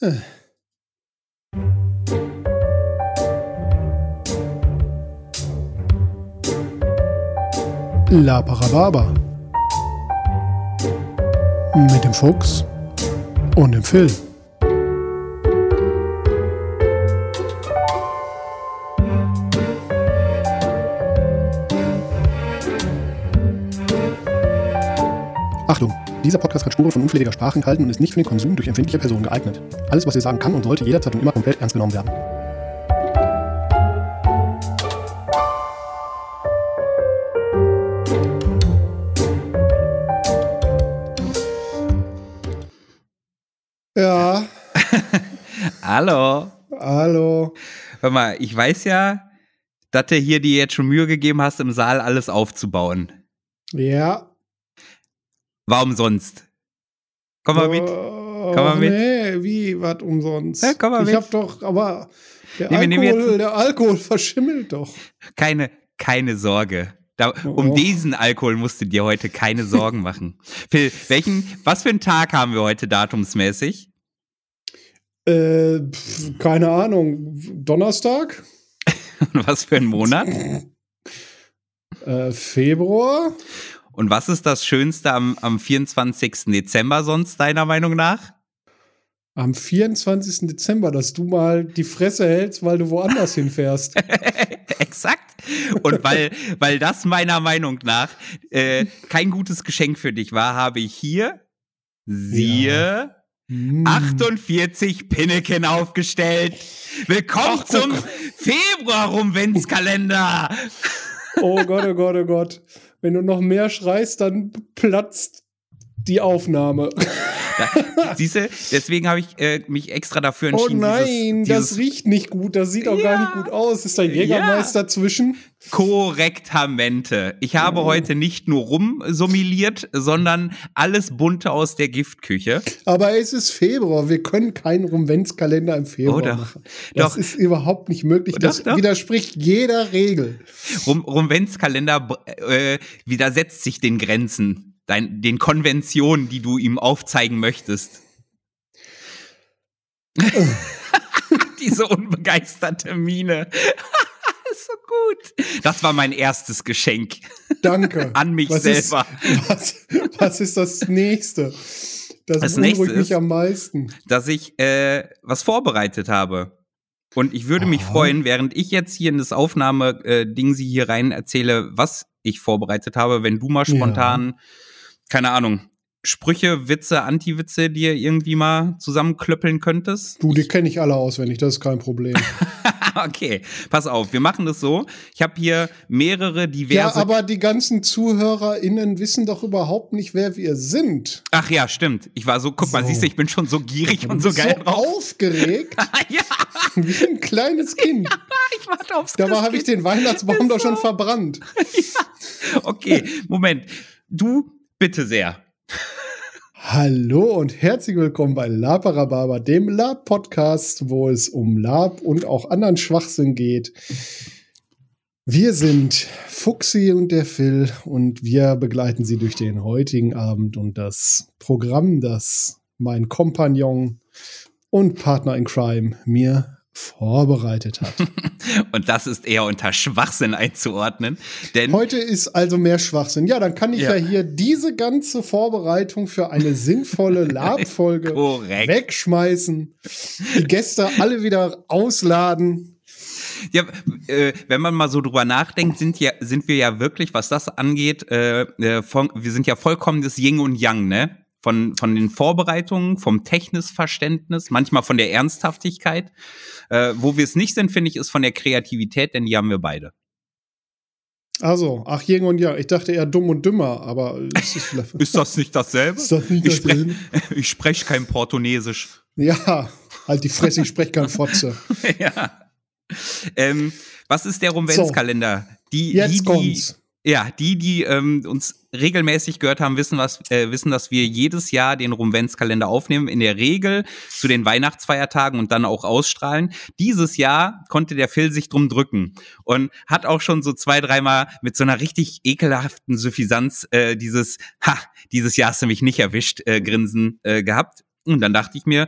La Parababa. Mit dem Fuchs und dem Phil. Dieser Podcast kann Spuren von unflätiger Sprache enthalten und ist nicht für den Konsum durch empfindliche Personen geeignet. Alles, was wir sagen, kann und sollte jederzeit und immer komplett ernst genommen werden. Ja, Hallo. hallo. Hör mal, ich weiß ja, dass du hier dir jetzt schon Mühe gegeben hast, im Saal alles aufzubauen. Ja. Warum sonst? Komm mal mit. Komm mal mit. Nee, wie, was umsonst? Ja, komm mal ich mit. hab doch, aber der, Nee, Alkohol, der Alkohol verschimmelt doch. Keine, keine Sorge. Da, um Oh. diesen Alkohol musst du dir heute keine Sorgen machen. Phil, welchen, was für einen Tag haben wir heute datumsmäßig? Äh, pf, keine Ahnung. Donnerstag? Und was für einen Monat? Äh, Februar? Und was ist das Schönste am, am 24. Dezember sonst, deiner Meinung nach? Am 24. Dezember, dass du mal die Fresse hältst, weil du woanders hinfährst. Exakt. Und weil, weil das meiner Meinung nach äh, kein gutes Geschenk für dich war, habe ich hier, siehe, Hm. 48 Pinneken aufgestellt. Willkommen Ach, zum Februar-Rumwenzkalender. Oh Gott, oh Gott, oh Gott. Wenn du noch mehr schreist, dann platzt die Aufnahme. Siehst du, deswegen habe ich äh, mich extra dafür Oh entschieden, nein, dieses, das riecht nicht gut. Das sieht auch gar Ja. nicht gut aus. Ist da Jägermeister zwischen? Korrektamente. Ich habe Oh. heute nicht nur rumsummiliert, sondern alles Bunte aus der Giftküche. Aber es ist Februar. Wir können keinen Rumwenzkalender im Februar Oh, doch. machen. Das Doch. ist überhaupt nicht möglich. Doch, Das widerspricht jeder Regel. Rum, Rumwenzkalender äh, widersetzt sich den Grenzen, dein, den Konventionen, die du ihm aufzeigen möchtest. Diese unbegeisterte Miene. so gut. Das war mein erstes Geschenk Danke. an mich was selber. Ist, was, was ist das nächste? Das, Das beunruhigt mich ist- am meisten. dass ich äh, was vorbereitet habe. Und ich würde mich Aha. freuen, während ich jetzt hier in das Aufnahme-Ding sie hier rein erzähle, was ich vorbereitet habe, wenn du mal Ja. Keine Ahnung, Sprüche, Witze, Anti-Witze dir irgendwie mal zusammenklöppeln könntest. Du, die kenne ich alle auswendig. Das ist kein Problem. okay, pass auf, wir machen das so. Ich habe hier mehrere ja, diverse. aber die ganzen ZuhörerInnen wissen doch überhaupt nicht, wer wir sind. Ach ja, stimmt. Ich war so, guck mal, So. siehst du, ich bin schon so gierig und so geil so drauf. aufgeregt, ja, wie ein kleines Kind. ich warte aufs Dabei habe ich den Weihnachtsbaum doch schon verbrannt. Okay, Moment. Du, bitte sehr. Hallo und herzlich willkommen bei Laparababa, dem Lab-Podcast, wo es um Lab und auch anderen Schwachsinn geht. Wir sind Fuxi und der Phil und wir begleiten Sie durch den heutigen Abend und das Programm, das mein Kompagnon und Partner in Crime mir vorbereitet hat. Und das ist eher unter Schwachsinn einzuordnen. Denn Heute ist also mehr Schwachsinn. Ja, dann kann ich ja, Ja. hier diese ganze Vorbereitung für eine sinnvolle Lab-Folge wegschmeißen, die Gäste alle wieder ausladen. Ja, äh, wenn man mal so drüber nachdenkt, sind, ja, sind wir ja wirklich, was das angeht, äh, äh, von, wir sind ja vollkommenes Yin und Yang, ne? Von, von den Vorbereitungen, vom Technisverständnis, manchmal von der Ernsthaftigkeit. Äh, wo wir es nicht sind, finde ich, ist von der Kreativität, denn die haben wir beide. Also, ach, Yin und Yang. Ich dachte eher dumm und dümmer, aber ist vielleicht. Ist das nicht dasselbe? Ist das nicht ich spreche dasselbe? ich sprech kein Portugiesisch. ja, halt die Fresse, ich spreche kein Fotze. ja. Ähm, was ist der Rumwenzkalender? Die, Jetzt die, die, kommt's. Ja, die, die ähm, uns regelmäßig gehört haben, wissen, was, äh, wissen, dass wir jedes Jahr den Rumwenzkalender aufnehmen. In der Regel zu den Weihnachtsfeiertagen und dann auch ausstrahlen. Dieses Jahr konnte der Phil sich drum drücken und hat auch schon so zwei, dreimal mit so einer richtig ekelhaften Suffisanz äh, dieses, ha, dieses Jahr hast du mich nicht erwischt, äh, Grinsen äh, gehabt. Und dann dachte ich mir,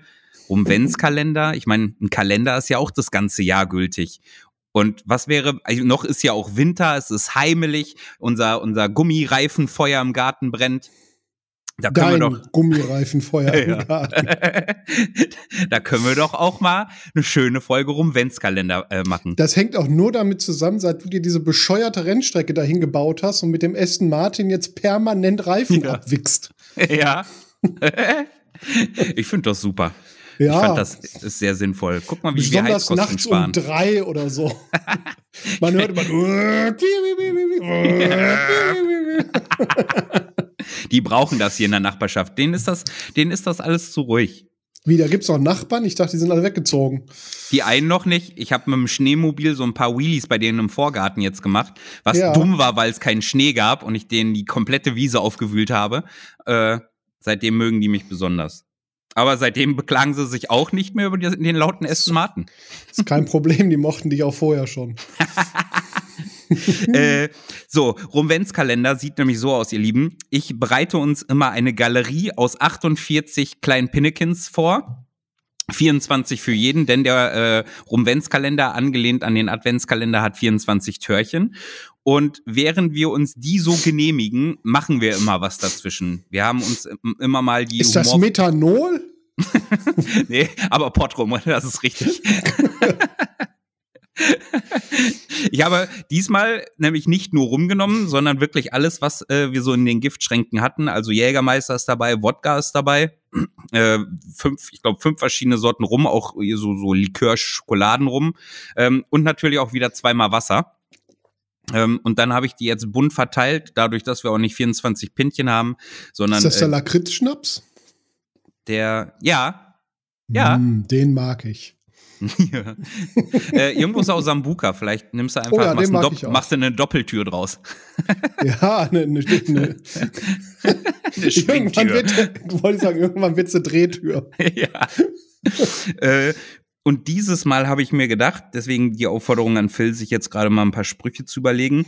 Rumventskalender. Ich meine, ein Kalender ist ja auch das ganze Jahr gültig. Und was wäre, also noch ist ja auch Winter, es ist heimelig, unser, unser Gummireifenfeuer im Garten brennt. Da können Dein wir doch Gummireifenfeuer ja. im Garten. da können wir doch auch mal eine schöne Folge Rumventskalender äh, machen. Das hängt auch nur damit zusammen, seit du dir diese bescheuerte Rennstrecke dahin gebaut hast und mit dem Aston Martin jetzt permanent Reifen ja. abwichst. Ja. ich finde das super. Ja. Ich fand das ist sehr sinnvoll. Guck mal, wie Besonders wir Heizkosten nachts sparen. um drei oder so. Man hört immer. Die brauchen das hier in der Nachbarschaft. Denen ist das, denen ist das alles zu ruhig. Wie, da gibt's noch Nachbarn? Ich dachte, die sind alle weggezogen. Die einen noch nicht. Ich habe mit dem Schneemobil so ein paar Wheelies bei denen im Vorgarten jetzt gemacht, was ja. dumm war, weil es keinen Schnee gab und ich denen die komplette Wiese aufgewühlt habe. Äh, seitdem mögen die mich besonders. Aber seitdem beklagen sie sich auch nicht mehr über den lauten Aston Martin. Ist kein Problem, die mochten dich auch vorher schon. äh, so, Rumventskalender sieht nämlich so aus, ihr Lieben. Ich bereite uns immer eine Galerie aus 48 kleinen Pinnekins vor. 24 für jeden, denn der äh, Rumventskalender, angelehnt an den Adventskalender, hat 24 Türchen. Und während wir uns die so genehmigen, machen wir immer was dazwischen. Wir haben uns immer mal die. Ist das Methanol? nee, aber Potrum, das ist richtig. ich habe diesmal nämlich nicht nur rumgenommen, sondern wirklich alles, was äh, wir so in den Giftschränken hatten. Also Jägermeister ist dabei, Wodka ist dabei, äh, fünf, ich glaube fünf verschiedene Sorten rum, auch so so Likör, Schokoladen rum ähm, und natürlich auch wieder zweimal Wasser. Ähm, und dann habe ich die jetzt bunt verteilt, dadurch, dass wir auch nicht 24 Pintchen haben, sondern. Ist das der äh, Lakritz-Schnaps? Der, ja. Ja. Mm, den mag ich. ja. äh, irgendwo ist auch Sambuka. Vielleicht nimmst du einfach, oh ja, machst, machst, machst, du eine Doppeltür draus. ja, eine, eine, eine, eine irgendwann wird, wollte ich sagen, irgendwann wird es eine Drehtür. ja. äh, und dieses Mal habe ich mir gedacht, deswegen die Aufforderung an Phil, sich jetzt gerade mal ein paar Sprüche zu überlegen.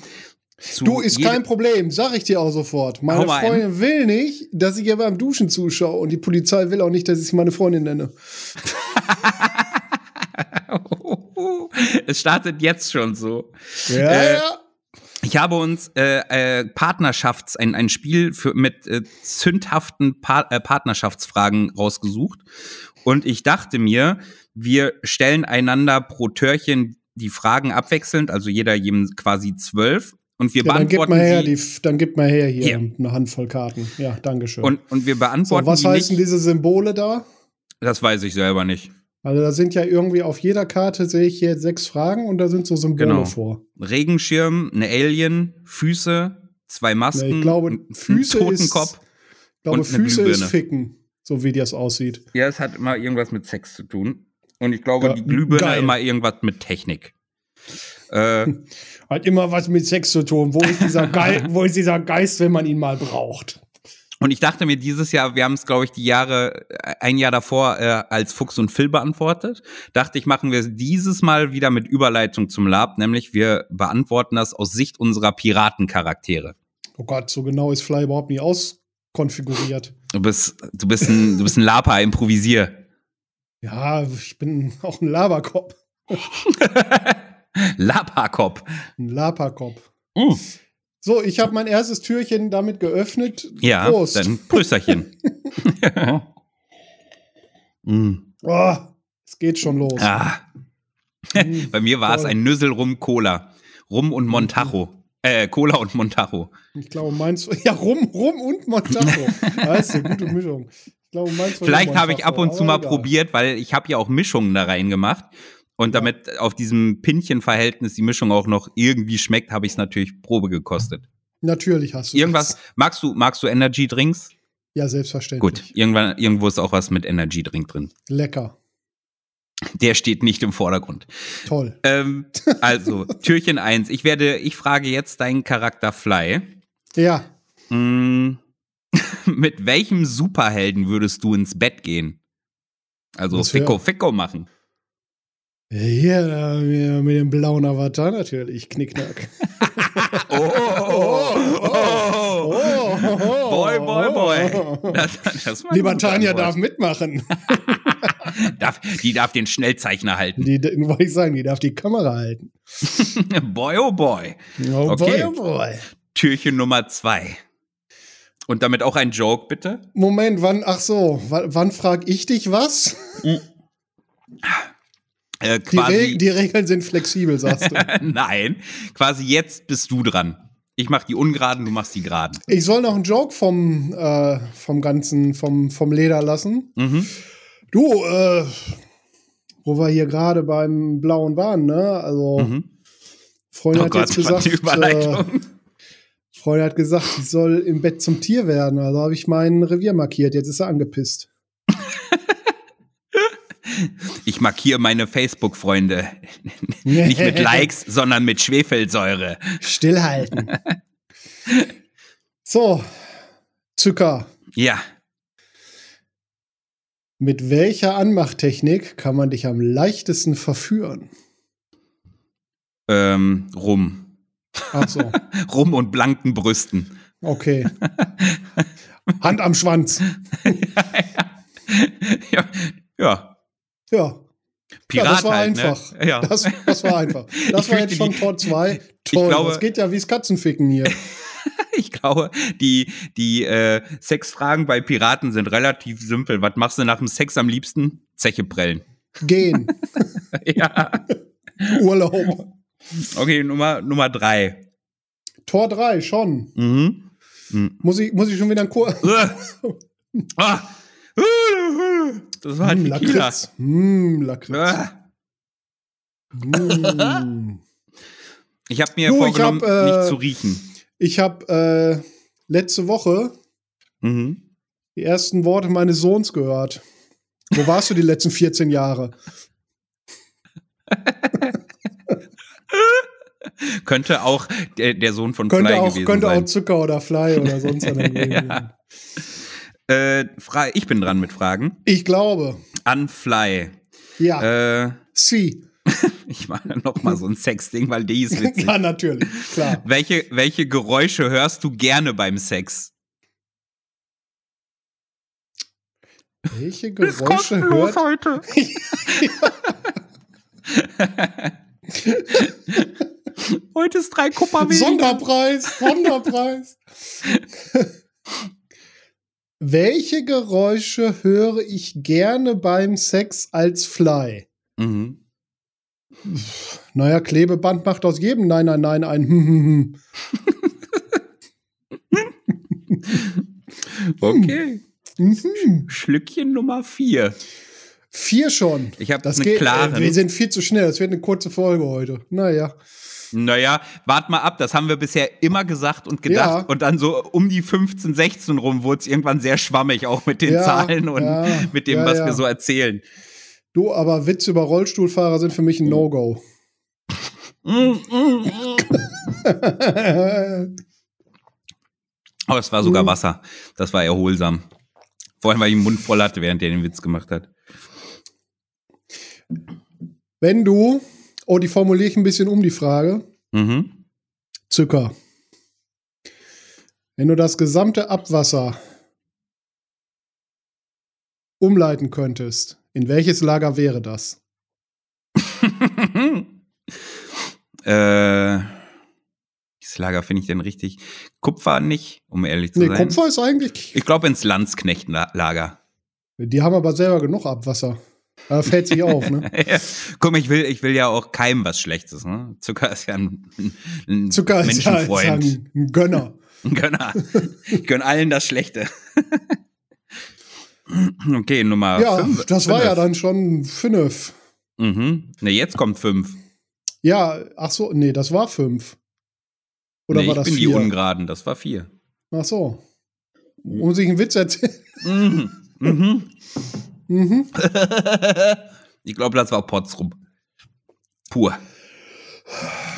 Zu du, ist kein Problem, sag ich dir auch sofort. Meine Freundin ein. will nicht, dass ich ihr beim Duschen zuschaue und die Polizei will auch nicht, dass ich meine Freundin nenne. es startet jetzt schon so. Ja, äh, ja. Ich habe uns äh, äh, Partnerschafts ein, ein Spiel für mit äh, zündhaften pa äh, Partnerschaftsfragen rausgesucht und ich dachte mir, wir stellen einander pro Törchen die Fragen abwechselnd, also jeder jedem quasi zwölf. Und wir ja, beantworten dann gib mal her, die, dann gib mal her hier, hier. eine Handvoll Karten. Ja, Dankeschön. Und, und wir beantworten. So, was heißen diese Symbole da? Das weiß ich selber nicht. Also da sind ja irgendwie auf jeder Karte sehe ich hier sechs Fragen und da sind so Symbole genau. vor. Regenschirm, eine Alien, Füße, zwei Masken, nee, ich glaube, Füße einen Totenkopf. Ist, ich glaube, Füße ist Ficken, so wie das aussieht. Ja, es hat immer irgendwas mit Sex zu tun. Und ich glaube, ja, die Glühbirne immer irgendwas mit Technik. Äh, hat immer was mit Sex zu tun. Wo ist, dieser Geist, wo ist dieser Geist, wenn man ihn mal braucht? Und ich dachte mir dieses Jahr, wir haben es, glaube ich, die Jahre, äh, ein Jahr davor äh, als Fuchs und Phil beantwortet. Dachte ich, machen wir es dieses Mal wieder mit Überleitung zum Lab, nämlich wir beantworten das aus Sicht unserer Piratencharaktere. Oh Gott, so genau ist Fly überhaupt nie auskonfiguriert. Du bist, du bist ein, du bist ein Lapa, improvisier. Ja, ich bin auch ein Laberkopf. Lapakop. Ein Lapakop. Mm. So, ich habe mein erstes Türchen damit geöffnet. Ja, Prost. dann Prösterchen. mm. oh, es geht schon los. Ah. Mm, Bei mir war es ein Nüssel rum Cola. Rum und Montajo. Äh, Cola und Montajo. Ich glaube, meinst du. Ja, Rum, Rum und Montajo. das ist eine gute Mischung. Glaube, Vielleicht habe ich ab und zu mal egal. probiert, weil ich habe ja auch Mischungen da reingemacht. Und damit auf diesem Pinchen-Verhältnis die Mischung auch noch irgendwie schmeckt, habe ich es natürlich Probe gekostet. Natürlich hast du. Irgendwas, das. magst du, magst du Energy Drinks? Ja, selbstverständlich. Gut, irgendwann, irgendwo ist auch was mit Energy Drink drin. Lecker. Der steht nicht im Vordergrund. Toll. Ähm, also, Türchen 1. Ich werde, ich frage jetzt deinen Charakter Fly. Ja. Mm, mit welchem Superhelden würdest du ins Bett gehen? Also Was Ficko Ficko machen. Ja, mit dem blauen Avatar natürlich, Knickknack. oh, oh, oh, oh, boy, boy. Das, das Lieber Tanja darf mitmachen. darf, die darf den Schnellzeichner halten. Die, wollte ich sagen, die darf die Kamera halten. boy, oh boy. Oh Okay. boy, oh boy. Türchen Nummer zwei. Und damit auch ein Joke, bitte. Moment, wann, ach so, wann, wann frag ich dich was? Äh, Die, Re quasi. die Regeln sind flexibel, sagst du. Nein, quasi jetzt bist du dran. Ich mach die ungeraden, du machst die geraden. Ich soll noch einen Joke vom, äh, vom Ganzen, vom, vom Leder lassen. Mhm. Du, äh, wo wir hier gerade beim Blauen waren, ne? Also, Mhm. Freundin Oh hat Gott, jetzt gesagt, äh. Freundin hat gesagt, ich soll im Bett zum Tier werden. Also habe ich mein Revier markiert. Jetzt ist er angepisst. Ich markiere meine Facebook-Freunde. Nicht mit Likes, sondern mit Schwefelsäure. Stillhalten. so, Zucker. Ja. Mit welcher Anmachtechnik kann man dich am leichtesten verführen? Ähm, rum. Ach so, Rum und blanken Brüsten. okay. Hand am Schwanz. ja. ja. Ja, Pirat ja das war halt, einfach. Ne? Ja. Das, das war einfach. Das Ich war jetzt schon Tor 2. Toll, glaube- das geht ja wie's Katzenficken hier. Ich glaube, die, die äh, Sexfragen bei Piraten sind relativ simpel. Was machst du nach dem Sex am liebsten? Zeche prellen. Gehen, ja. Urlaub. Okay, Nummer, Nummer drei. Tor 3, schon. Mhm. Mhm. Muss ich, muss ich schon wieder einen Kur. ah. Das war halt Tequila. Lakritz. Hm, Lakritz. Ah. Hm. Ich habe mir ich vorgenommen, hab, äh, nicht zu riechen. Ich habe äh, letzte Woche Mhm. die ersten Worte meines Sohns gehört. Wo warst du die letzten 14 Jahre? Könnte auch der, der Sohn von Könnte Fly auch, gewesen könnte sein. auch Zucker oder Fly oder sonst was. Ja. Äh, ich bin dran mit Fragen. Ich glaube. An Fly. Ja. Äh, Sie. ich mache noch mal so ein Sexding, weil die ist witzig. ja, natürlich. Klar. welche, welche Geräusche hörst du gerne beim Sex? Welche Geräusche hört? heute. heute ist drei Kupfer. Sonderpreis, Sonderpreis. Welche Geräusche höre ich gerne beim Sex als Fly? Mhm. Naja, Klebeband macht aus jedem Nein, nein, nein ein hm, hm, hm. Okay. Mhm. Schlückchen Nummer vier. Vier schon. Ich habe Das eine geht. klare. Äh, wir sind viel zu schnell. Das wird eine kurze Folge heute. Naja. Naja, wart mal ab, das haben wir bisher immer gesagt und gedacht. Ja. Und dann so um die 15, 16 rum wurde es irgendwann sehr schwammig, auch mit den Ja, Zahlen und ja, mit dem, was wir so erzählen. Du, aber Witze über Rollstuhlfahrer sind für mich ein No-Go. Aber es war sogar Mhm. Wasser. Das war erholsam. Vor allem, weil ich den Mund voll hatte, während er den Witz gemacht hat. Wenn du, oh, die formuliere ich ein bisschen um, die Frage. Mhm. Zucker. Wenn du das gesamte Abwasser umleiten könntest, in welches Lager wäre das? äh, dieses Lager finde ich denn richtig. Kupfer nicht, um ehrlich zu Nee, sein. Kupfer ist eigentlich. Ich glaube ins Landsknechtlager. Die haben aber selber genug Abwasser. Da fällt sich auf, ne? Guck mal, ich will, ich will ja auch keinem was Schlechtes. Ne? Zucker ist ja ein, ein Zucker ist ja, ist ja Menschenfreund. ein ein Gönner. Ein Gönner. Ich gönn allen das Schlechte. okay, Nummer Ja, fünf. das war ja Fünf. dann schon fünf. Mhm. Ne, jetzt kommt fünf. Ja, ach so, nee, das war fünf. Oder nee, war ich das bin die? Ungeraden, das war vier. Ach so. Um sich einen Witz erzählen. Mhm. Mhm. Mhm. ich glaube, das war Potsrum. Pur.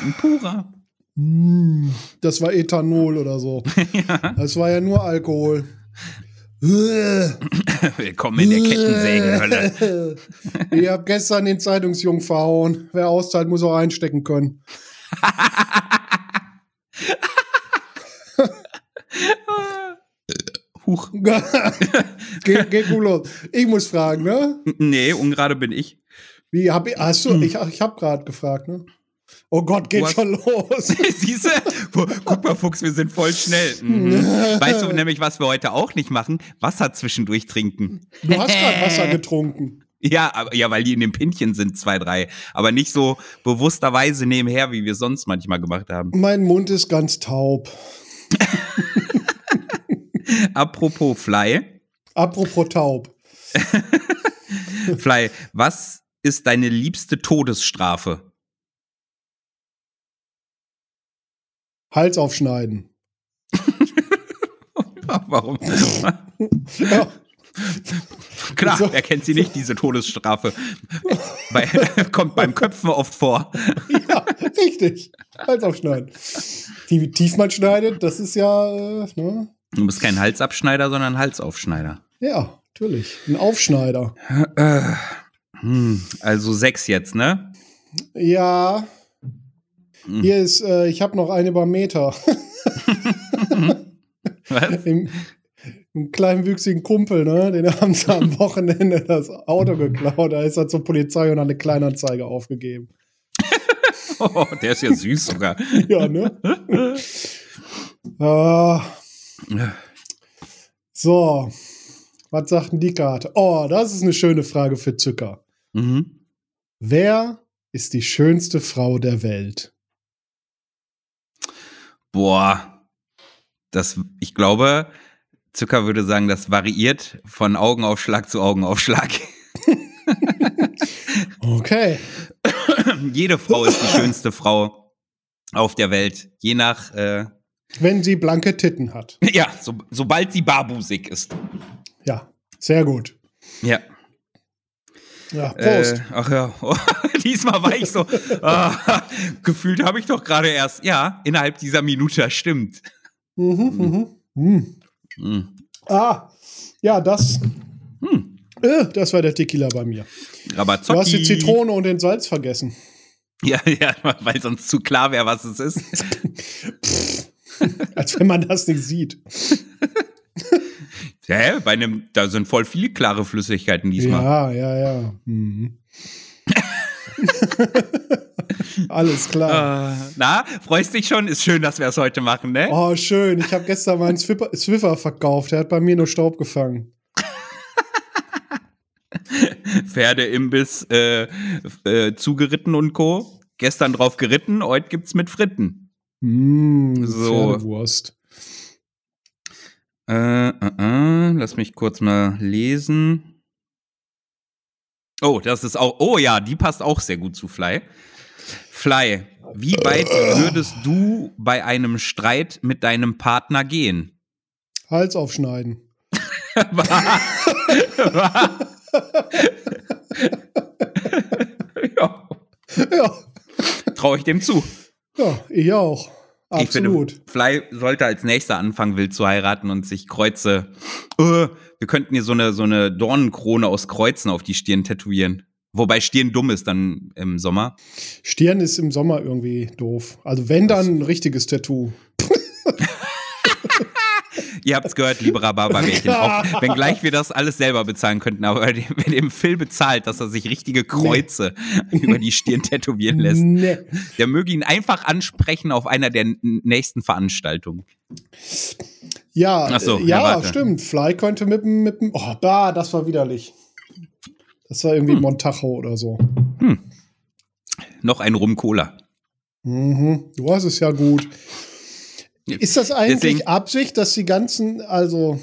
Ein purer. Mm, Das war Ethanol oder so. Das war ja nur Alkohol. Willkommen in der Kettensägenhölle. Ich hab gestern den Zeitungsjungen verhauen. Wer austeilt, muss auch einstecken können. Huch. geht, geht gut los. Ich muss fragen, ne? Nee, ungerade bin ich. Wie hab ich, hast du, ich, ich hab gerade gefragt, ne? Oh Gott, geht schon los. Siehst du? Guck mal, Fuchs, wir sind voll schnell. Mhm. Weißt du nämlich, was wir heute auch nicht machen? Wasser zwischendurch trinken. Du hast gerade Wasser getrunken. Ja, aber, ja, weil die in dem Pinchen sind, zwei, drei. Aber nicht so bewussterweise nebenher, wie wir sonst manchmal gemacht haben. Mein Mund ist ganz taub. Apropos Fly. Apropos taub. Fly, was ist deine liebste Todesstrafe? Hals aufschneiden. Warum? Ja, Klar, So. wer kennt sie nicht, diese Todesstrafe? Bei, kommt beim Köpfen oft vor. ja richtig. Hals aufschneiden. Wie tief man schneidet, das ist ja, äh, ne? Du bist kein Halsabschneider, sondern Halsaufschneider. Ja, natürlich. Ein Aufschneider. Äh, hm, also sechs jetzt, ne? Ja. Hm. Hier ist, äh, ich habe noch eine über Meter. Was? Im, einen kleinwüchsigen Kumpel, ne? Den haben sie am Wochenende das Auto geklaut. Da ist er zur Polizei und hat eine Kleinanzeige aufgegeben. Oh, der ist ja süß sogar. Ja, ne? ah, so. Was sagt denn die Karte? Oh, das ist eine schöne Frage für Zucker. Mhm. Wer ist die schönste Frau der Welt? Boah, das, ich glaube, Zucker würde sagen, das variiert von Augenaufschlag zu Augenaufschlag. Okay. Jede Frau ist die schönste Frau auf der Welt, je nach, äh, Wenn sie blanke Titten hat. ja, so, sobald sie barbusig ist. Ja, sehr gut. Ja. Ja, Prost. Äh, ach ja, diesmal war ich so, ah, gefühlt habe ich doch gerade erst, ja, innerhalb dieser Minute, stimmt. Mhm, mhm. Mhm. Hm. Ah, ja, das, Hm. äh, das war der Tequila bei mir. Rabazocki. Du hast die Zitrone und den Salz vergessen. Ja, ja, weil sonst zu klar wäre, was es ist. Als wenn man das nicht sieht. Hä? Bei einem, da sind voll viele klare Flüssigkeiten diesmal. Ja, ja, ja. Mhm. Alles klar. Äh, na, freust dich schon? Ist schön, dass wir es heute machen, ne? Oh, schön. Ich habe gestern meinen Swiffer, Swiffer verkauft. Der hat bei mir nur Staub gefangen. Pferdeimbiss äh, äh, zugeritten und Co. Gestern drauf geritten, heute gibt's mit Fritten. Mm, So. Pferdewurst. Äh, äh, äh, lass mich kurz mal lesen. Oh, das ist auch. Oh ja, die passt auch sehr gut zu Fly. Fly, wie weit würdest du bei einem Streit mit deinem Partner gehen? Hals aufschneiden. ja, Ja, traue ich dem zu. Ja, ich auch. Ich Absolut. finde, Fly sollte als nächster anfangen, wild zu heiraten und sich Kreuze. Äh, wir könnten hier so eine, so eine Dornenkrone aus Kreuzen auf die Stirn tätowieren. Wobei Stirn dumm ist dann im Sommer. Stirn ist im Sommer irgendwie doof. Also wenn dann ein richtiges Tattoo. Ihr habt's gehört, liebe Rhabarberbärchen. Auch wenngleich wir das alles selber bezahlen könnten, aber wenn wenn dem Phil bezahlt, dass er sich richtige Kreuze über die Stirn tätowieren lässt, Nee. der möge ihn einfach ansprechen auf einer der nächsten Veranstaltungen. Ja, so, ja, ja, stimmt. Fly könnte mit dem, mit dem, oh, da, das war widerlich. Das war Hm. irgendwie Montajo oder so. Noch ein Rum Cola. Mhm. Du hast es ja gut. Ist das eigentlich Deswegen- Absicht, dass die ganzen, also,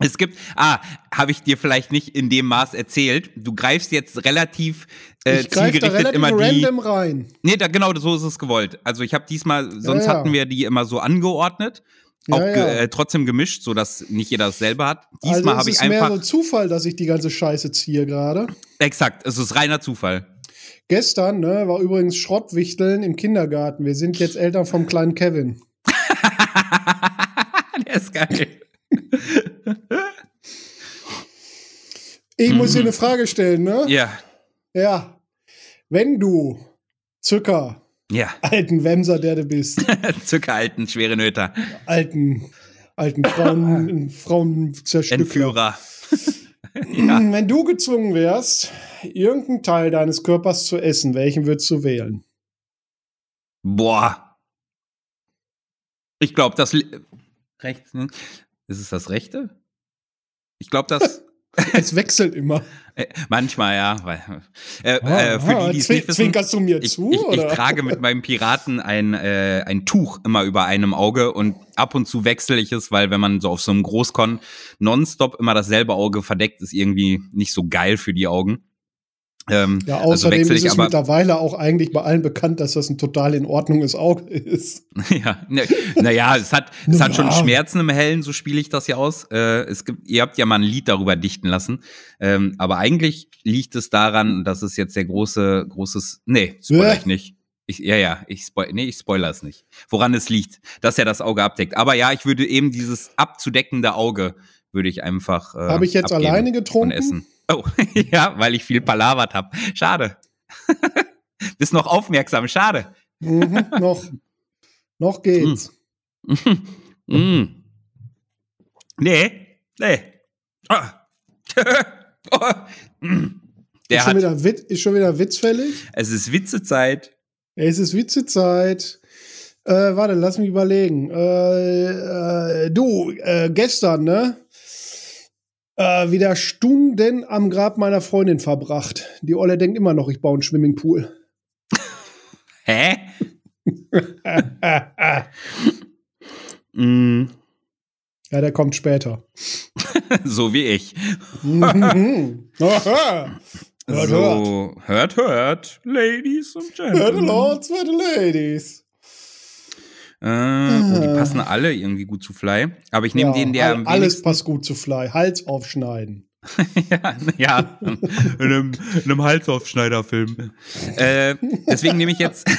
Es gibt, ah, habe ich dir vielleicht nicht in dem Maß erzählt. Du greifst jetzt relativ äh, ich greife da zielgerichtet relativ immer die. random rein. Nee, da, genau, so ist es gewollt. Also ich habe diesmal, sonst Ja, ja. hatten wir die immer so angeordnet, auch Ja, ge- äh, trotzdem gemischt, so dass nicht jeder dasselbe hat. Also Diesmal es habe ich ist mehr einfach, so Zufall, dass ich die ganze Scheiße ziehe gerade. exakt, es ist reiner Zufall. Gestern ne, war übrigens Schrottwichteln im Kindergarten. Wir sind jetzt Eltern vom kleinen Kevin. Der ist geil. Ich muss dir eine Frage stellen, ne? Mhm. Ja, Ja. Wenn du Zucker, ja. alten Wemser, der du bist, Zuckeralten, schwere Nöter. alten alten Frauen, Frauenzerstückler. Entführer. ja. Wenn du gezwungen wärst, irgendeinen Teil deines Körpers zu essen, welchen würdest du wählen? Boah. Ich glaube, das rechts. Ne? Ist es das rechte? Ich glaube, das. es wechselt immer. Äh, manchmal, ja. Äh, ah, äh, für die, die es nicht wissen, zwinkerst du mir ich, zu? Ich, ich trage mit meinem Piraten ein, äh, ein Tuch immer über einem Auge und ab und zu wechsle ich es, weil wenn man so auf so einem Großkon nonstop immer dasselbe Auge verdeckt, ist irgendwie nicht so geil für die Augen. Ähm, ja, also außerdem also ist es mittlerweile auch eigentlich bei allen bekannt, dass das ein total in Ordnunges Auge ist. ja, naja, ne, es hat, es hat schon Schmerzen im Hellen, so spiele ich das ja aus. Äh, es gibt, ihr habt ja mal ein Lied darüber dichten lassen. Ähm, aber eigentlich liegt es daran, dass es jetzt der große, großes, nee, spoiler ich nicht. Ich, ja, ja, ich, spoil, nee, ich spoiler es nicht. Woran es liegt, dass er das Auge abdeckt. Aber ja, ich würde eben dieses abzudeckende Auge, würde ich einfach. Äh, Habe ich jetzt alleine getrunken? Und essen. Oh, ja, weil ich viel palavert habe. Schade. Bist noch aufmerksam, schade. Mhm, noch. Noch geht's. Mm. mm. Nee, nee. Ah. oh. Der ist, schon wieder Witz, ist schon wieder witzfällig? Es ist Witzezeit. Es ist Witzezeit. Äh, warte, lass mich überlegen. Äh, äh, du, äh, gestern, ne? Äh, wieder Stunden am Grab meiner Freundin verbracht. Die Olle denkt immer noch, ich baue einen Swimmingpool. Hä? mm. Ja, der kommt später. so wie ich. Mhm. hört, so, hört, hört, Ladies und Gentlemen. Hört, Lords, hört, Ladies. Äh, oh, die ah. passen alle irgendwie gut zu Fly. Aber ich nehme ja, den, der. Alles passt gut zu Fly. Hals aufschneiden. ja, ja, in einem, in einem Halsaufschneiderfilm. Äh, deswegen nehme ich jetzt.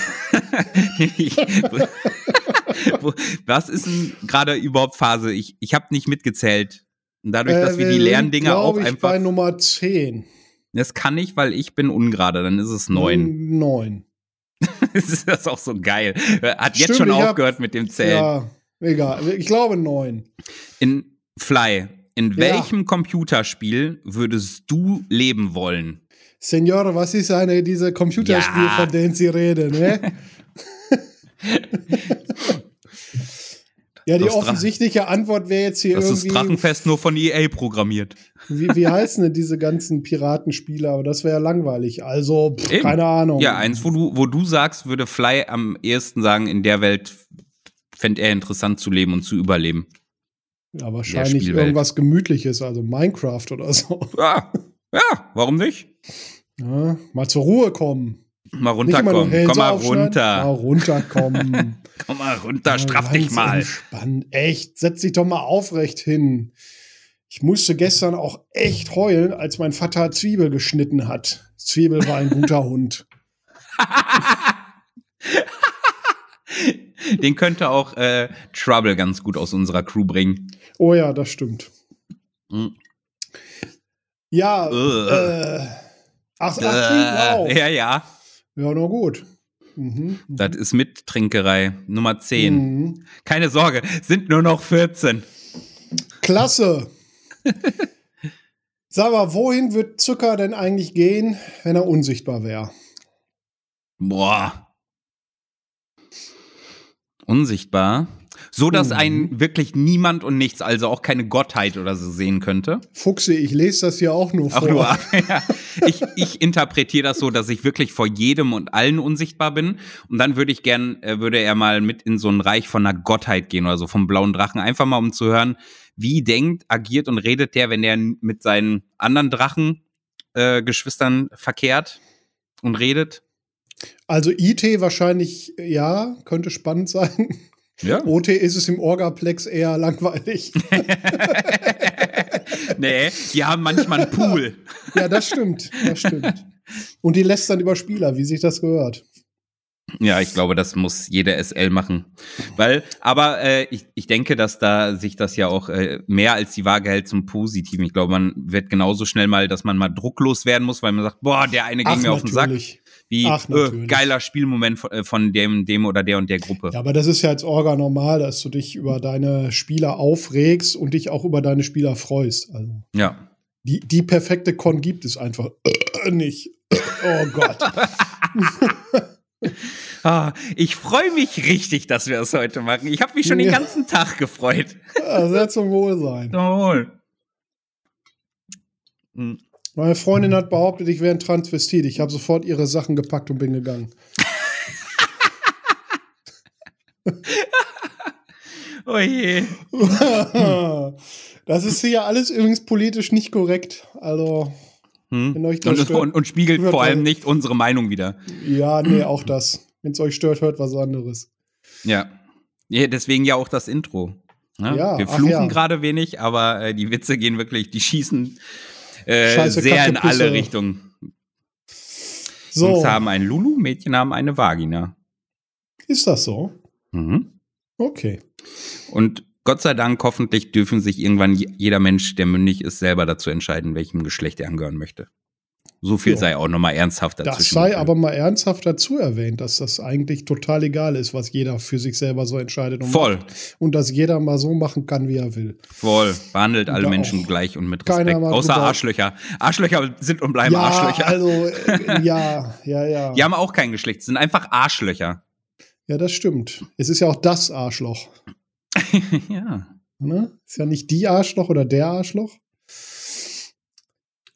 was ist denn gerade überhaupt Phase? Ich, ich habe nicht mitgezählt. Und dadurch, dass wir die äh, leeren Dinger auch ich einfach. bei Nummer 10. Das kann ich, weil ich bin ungerade, dann ist es 9. 9. ist das auch so geil. Hat Stimmt, jetzt schon aufgehört hab, mit dem Zählen. Ja, egal. Ich glaube neun. In Fly, in welchem ja. Computerspiel würdest du leben wollen? Senor, was ist eine dieser Computerspiele, ja. von denen Sie reden, ne? Ja, die das offensichtliche Antwort wäre jetzt hier das irgendwie. Das ist Drachenfest nur von EA programmiert. Wie, wie heißen denn diese ganzen Piratenspiele? Aber das wäre ja langweilig. Also, pff, keine Ahnung. Ja, eins, wo du, wo du sagst, würde Fly am ehesten sagen, in der Welt fände er interessant zu leben und zu überleben. Ja, wahrscheinlich irgendwas Gemütliches, also Minecraft oder so. Ja, ja warum nicht? Ja, mal zur Ruhe kommen. Mal runterkommen. Komm mal runter. Mal runterkommen. Komm mal runter, straff dich mal. Entspannt. Echt, setz dich doch mal aufrecht hin. Ich musste gestern auch echt heulen, als mein Vater Zwiebel geschnitten hat. Zwiebel war ein guter Hund. Den könnte auch äh, Trouble ganz gut aus unserer Crew bringen. Oh ja, das stimmt. Mhm. Ja, äh. Ach, ach, wow. Ja, ja. Ja, na gut. Mhm. Das ist Mittrinkerei Nummer 10. Mhm. Keine Sorge, sind nur noch 14. Klasse. Sag mal, wohin wird Zucker denn eigentlich gehen, wenn er unsichtbar wäre? Boah. Unsichtbar? So dass mhm. einen wirklich niemand und nichts, also auch keine Gottheit oder so sehen könnte. Fuchsi, ich lese das hier auch nur vor. Ach, nur, ja. ich, ich interpretiere das so, dass ich wirklich vor jedem und allen unsichtbar bin. Und dann würde ich gern, äh, würde er mal mit in so ein Reich von einer Gottheit gehen oder so, vom blauen Drachen. Einfach mal, um zu hören, wie denkt, agiert und redet der, wenn der mit seinen anderen Drachengeschwistern äh, verkehrt und redet. Also IT wahrscheinlich ja, könnte spannend sein. Ja. OT ist es im Orgaplex eher langweilig. nee, die haben manchmal einen Pool. ja, das stimmt. Das stimmt. Und die lässt dann über Spieler, wie sich das gehört. Ja, ich glaube, das muss jede SL machen. Weil, aber äh, ich, ich denke, dass da sich das ja auch äh, mehr als die Waage hält zum Positiven. Ich glaube, man wird genauso schnell mal, dass man mal drucklos werden muss, weil man sagt, boah, der eine ging Ach, mir auf den Sack. Wie Ach, natürlich. geiler Spielmoment von, äh, von dem, dem oder der und der Gruppe. Ja, aber das ist ja als Orga normal, dass du dich über deine Spieler aufregst und dich auch über deine Spieler freust. Also Ja. die, die perfekte Con gibt es einfach nicht. Oh Gott. Ah, ich freue mich richtig, dass wir es heute machen. Ich habe mich schon den Ja. ganzen Tag gefreut. Ja, Sehr zum Wohlsein. Jawohl. Hm. Meine Freundin hat behauptet, ich wäre ein Transvestit. Ich habe sofort ihre Sachen gepackt und bin gegangen. Oh je. das ist hier alles übrigens politisch nicht korrekt. Also, Hm. Das Und, und, und spiegelt vor allem nicht unsere Meinung wieder. ja, nee, auch das. Wenn es euch stört, hört was anderes. Ja. ja deswegen ja auch das Intro. Ne? Ja, wir fluchen ja. gerade wenig, aber äh, die Witze gehen wirklich, die schießen äh, Scheiße, sehr Kacke, in alle Pisse. Richtungen. So, Jungs haben ein Lulu, Mädchen haben eine Vagina. ist das so? Mhm. Okay. Und Gott sei Dank, hoffentlich dürfen sich irgendwann je- jeder Mensch, der mündig ist, selber dazu entscheiden, welchem Geschlecht er angehören möchte. So viel Ja. sei auch nochmal ernsthaft dazwischen. Das sei aber mal ernsthaft dazu erwähnt, dass das eigentlich total egal ist, was jeder für sich selber so entscheidet. Und Voll, Macht. Und dass jeder mal so machen kann, wie er will. voll. Behandelt alle Menschen gleich und mit Respekt. Außer drüber- Arschlöcher. Arschlöcher sind und bleiben ja, Arschlöcher. also, äh, ja, ja, ja. Die haben auch kein Geschlecht, sind einfach Arschlöcher. Ja, das stimmt. Es ist ja auch das Arschloch. ja. Ne? Ist ja nicht die Arschloch oder der Arschloch.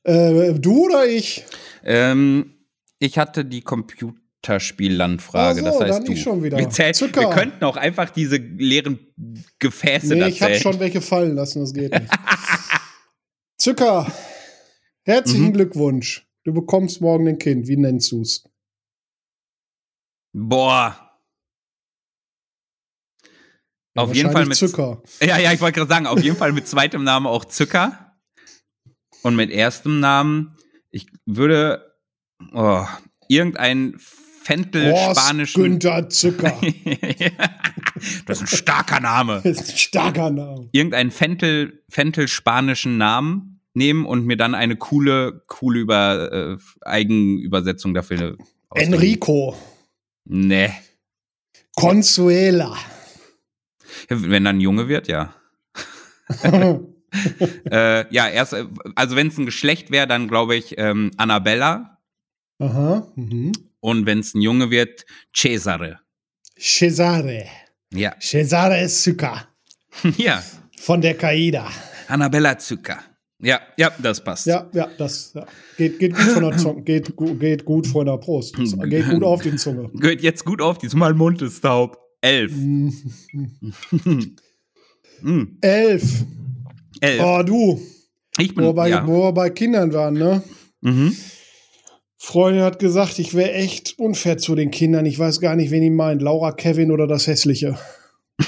Äh, du oder ich? Ähm, ich hatte die Computerspiellandfrage, Ach so, das heißt dann du. schon wieder. Wir, zähl- Zucker. wir könnten auch einfach diese leeren Gefäße Nee, ich habe zählen. schon welche fallen lassen, das geht nicht. Zucker, herzlichen Mhm. Glückwunsch. Du bekommst morgen ein Kind. Wie nennst du's? Boah. Auf jeden Fall mit Zucker. Ja, ja, ich wollte gerade sagen, auf jeden Fall mit zweitem Namen auch Zucker. Und mit erstem Namen, ich würde oh, irgendein Fentel spanischen. Günther Zucker. das ist ein starker Name. Das ist ein starker Name. Irgendeinen Fentel, Fentel spanischen Namen nehmen und mir dann eine coole, coole über, äh, Eigenübersetzung dafür ausdenken. Enrico. Nee. Consuela. Wenn dann Junge wird, ja. äh, ja, erst, äh, also wenn es ein Geschlecht wäre, dann glaube ich ähm, Annabella. Aha. Mhm. Und wenn es ein Junge wird, Cesare. Cesare. Ja. Cesare Zucker. ja. Von der Kaida. Annabella Zucker. Ja, ja, das passt. Ja, ja, das ja. Geht, geht gut von der Zunge. Geht, geht gut von der Brust. Geht gut auf die Zunge. Gehört jetzt gut auf, diesmal Mund ist taub. Elf. Mhm. Mm, Elf. Elf. Oh, du. ich Wo wir, bin, bei, ja. wo wir bei Kindern waren, ne? Mhm. Freundin hat gesagt, ich wäre echt unfair zu den Kindern. Ich weiß gar nicht, wen die meint. Laura, Kevin oder das Hässliche.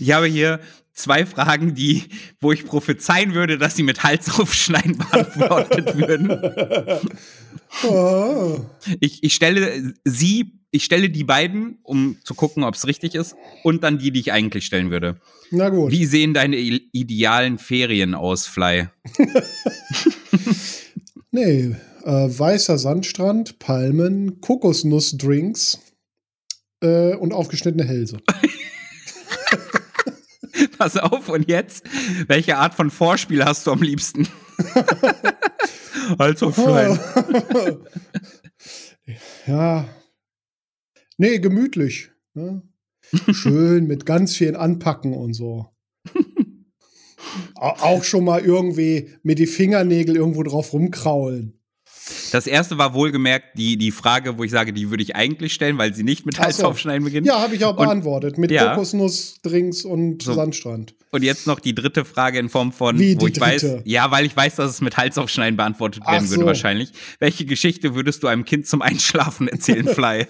Ich habe hier zwei Fragen, die, wo ich prophezeien würde, dass sie mit Halsaufschneiden beantwortet würden. Ah. Ich, ich stelle sie, ich stelle die beiden, um zu gucken, ob es richtig ist, und dann die, die ich eigentlich stellen würde. Na gut. Wie sehen deine idealen Ferien aus, Fly? Nee, äh, weißer Sandstrand, Palmen, Kokosnussdrinks äh, und aufgeschnittene Hälse. Pass auf, und jetzt, welche Art von Vorspiel hast du am liebsten? Halsaufschneiden. ja. Nee, gemütlich. Ne? Schön mit ganz vielen Anpacken und so. Au- Auch schon mal irgendwie mit die Fingernägel irgendwo drauf rumkraulen. Das erste war wohlgemerkt die, die Frage, wo ich sage, die würde ich eigentlich stellen, weil sie nicht mit Ach so. Halsaufschneiden beginnt. Ja, habe ich auch beantwortet. Mit Ja. Kokosnussdrinks und So. Sandstrand. Und jetzt noch die dritte Frage in Form von, Wie wo ich weiß, dritte? ja, weil ich weiß, dass es mit Halsaufschneiden beantwortet Ach werden würde so. wahrscheinlich. Welche Geschichte würdest du einem Kind zum Einschlafen erzählen, Fly?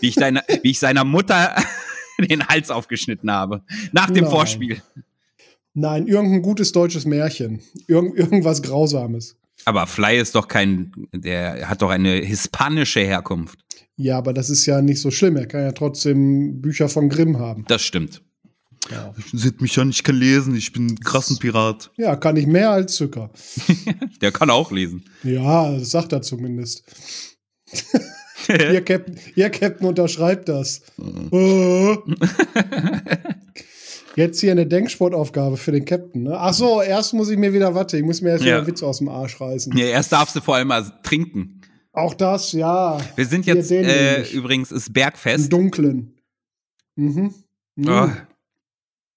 wie, ich deine, wie ich seiner Mutter den Hals aufgeschnitten habe. Nach dem Nein. Vorspiel. Nein, irgendein gutes deutsches Märchen. Irgend, irgendwas Grausames. Aber Fly ist doch kein, der hat doch eine hispanische Herkunft. Ja, aber das ist ja nicht so schlimm. Er kann ja trotzdem Bücher von Grimm haben. Das stimmt. Ja, Seht mich an, ich kann lesen, ich bin ein krassen Pirat. ja kann ich mehr als Zucker. Der kann auch lesen. Ja, das sagt er zumindest. Ihr Captain, ihr Captain unterschreibt das. Jetzt hier eine Denksportaufgabe für den Captain. Ne? Ach so, erst muss ich mir wieder, warte, ich muss mir erst wieder Ja. einen Witz aus dem Arsch reißen. Ja, erst darfst du vor allem mal trinken. Auch das, ja. Wir sind jetzt, den äh, übrigens ist Im Bergfest. Dunklen. Mhm. Mhm. Oh.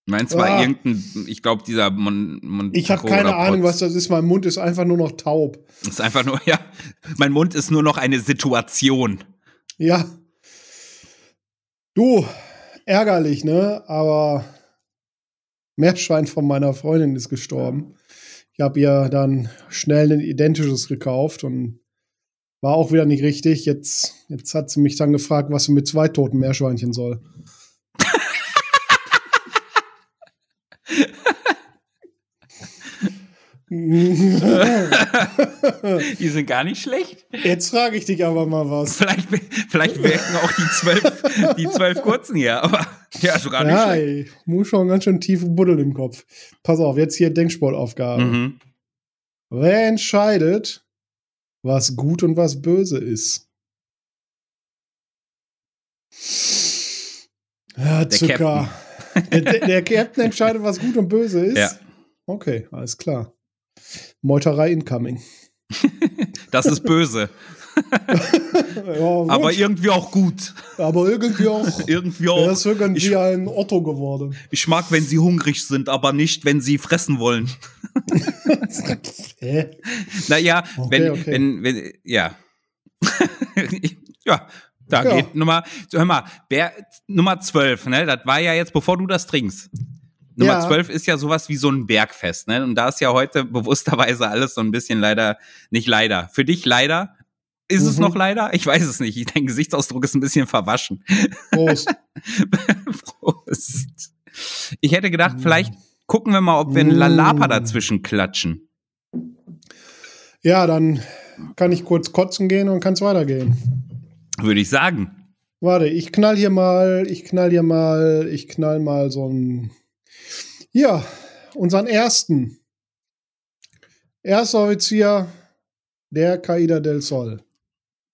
Meins war Ah. irgendein, ich glaube, dieser Mon Mon Ich habe keine Ahnung, was das ist. Mein Mund ist einfach nur noch taub. Ist einfach nur, ja. Mein Mund ist nur noch eine Situation. Ja. Du, ärgerlich, ne? Aber Meerschwein von meiner Freundin ist gestorben. Ich habe ihr dann schnell ein identisches gekauft und war auch wieder nicht richtig. Jetzt, jetzt hat sie mich dann gefragt, was sie mit zwei toten Meerschweinchen soll. Die sind gar nicht schlecht. Jetzt frage ich dich aber mal was. Vielleicht, vielleicht wirken auch die zwölf, die zwölf kurzen hier, aber ja, sogar nicht Ja, schlecht. ey, muss schon ganz schön tiefen Buddel im Kopf. Pass auf, jetzt hier Denksportaufgabe. Mhm. Wer entscheidet, was gut und was böse ist? Ja, Zucker. Der, der, der Captain entscheidet, was gut und böse ist? Ja. Okay, alles klar. Meuterei incoming. Das ist böse, Ja, aber irgendwie auch gut. aber irgendwie auch. Irgendwie Er auch. ist irgendwie Ich, ein Otto geworden. ich mag, wenn sie hungrig sind, aber nicht, wenn sie fressen wollen. Hä? Naja, Okay, wenn, okay. wenn, wenn, ja. ja, da Ja. geht Nummer, hör mal, Bär, Nummer 12, ne, das war ja jetzt, bevor du das trinkst. Nummer Ja. 12 ist ja sowas wie so ein Bergfest, ne, und da ist ja heute bewussterweise alles so ein bisschen leider, nicht leider. Für dich leider? Ist es Mhm. noch leider? Ich weiß es nicht. Dein Gesichtsausdruck ist ein bisschen verwaschen. Prost. Prost. Ich hätte gedacht, vielleicht gucken wir mal, ob wir einen Lalapa Mm. dazwischen klatschen. Ja, dann kann ich kurz kotzen gehen und kann es weitergehen. Würde ich sagen. Warte, ich knall hier mal, ich knall hier mal, ich knall mal so ein. Ja, unseren ersten. Erster Offizier der Caida del Sol.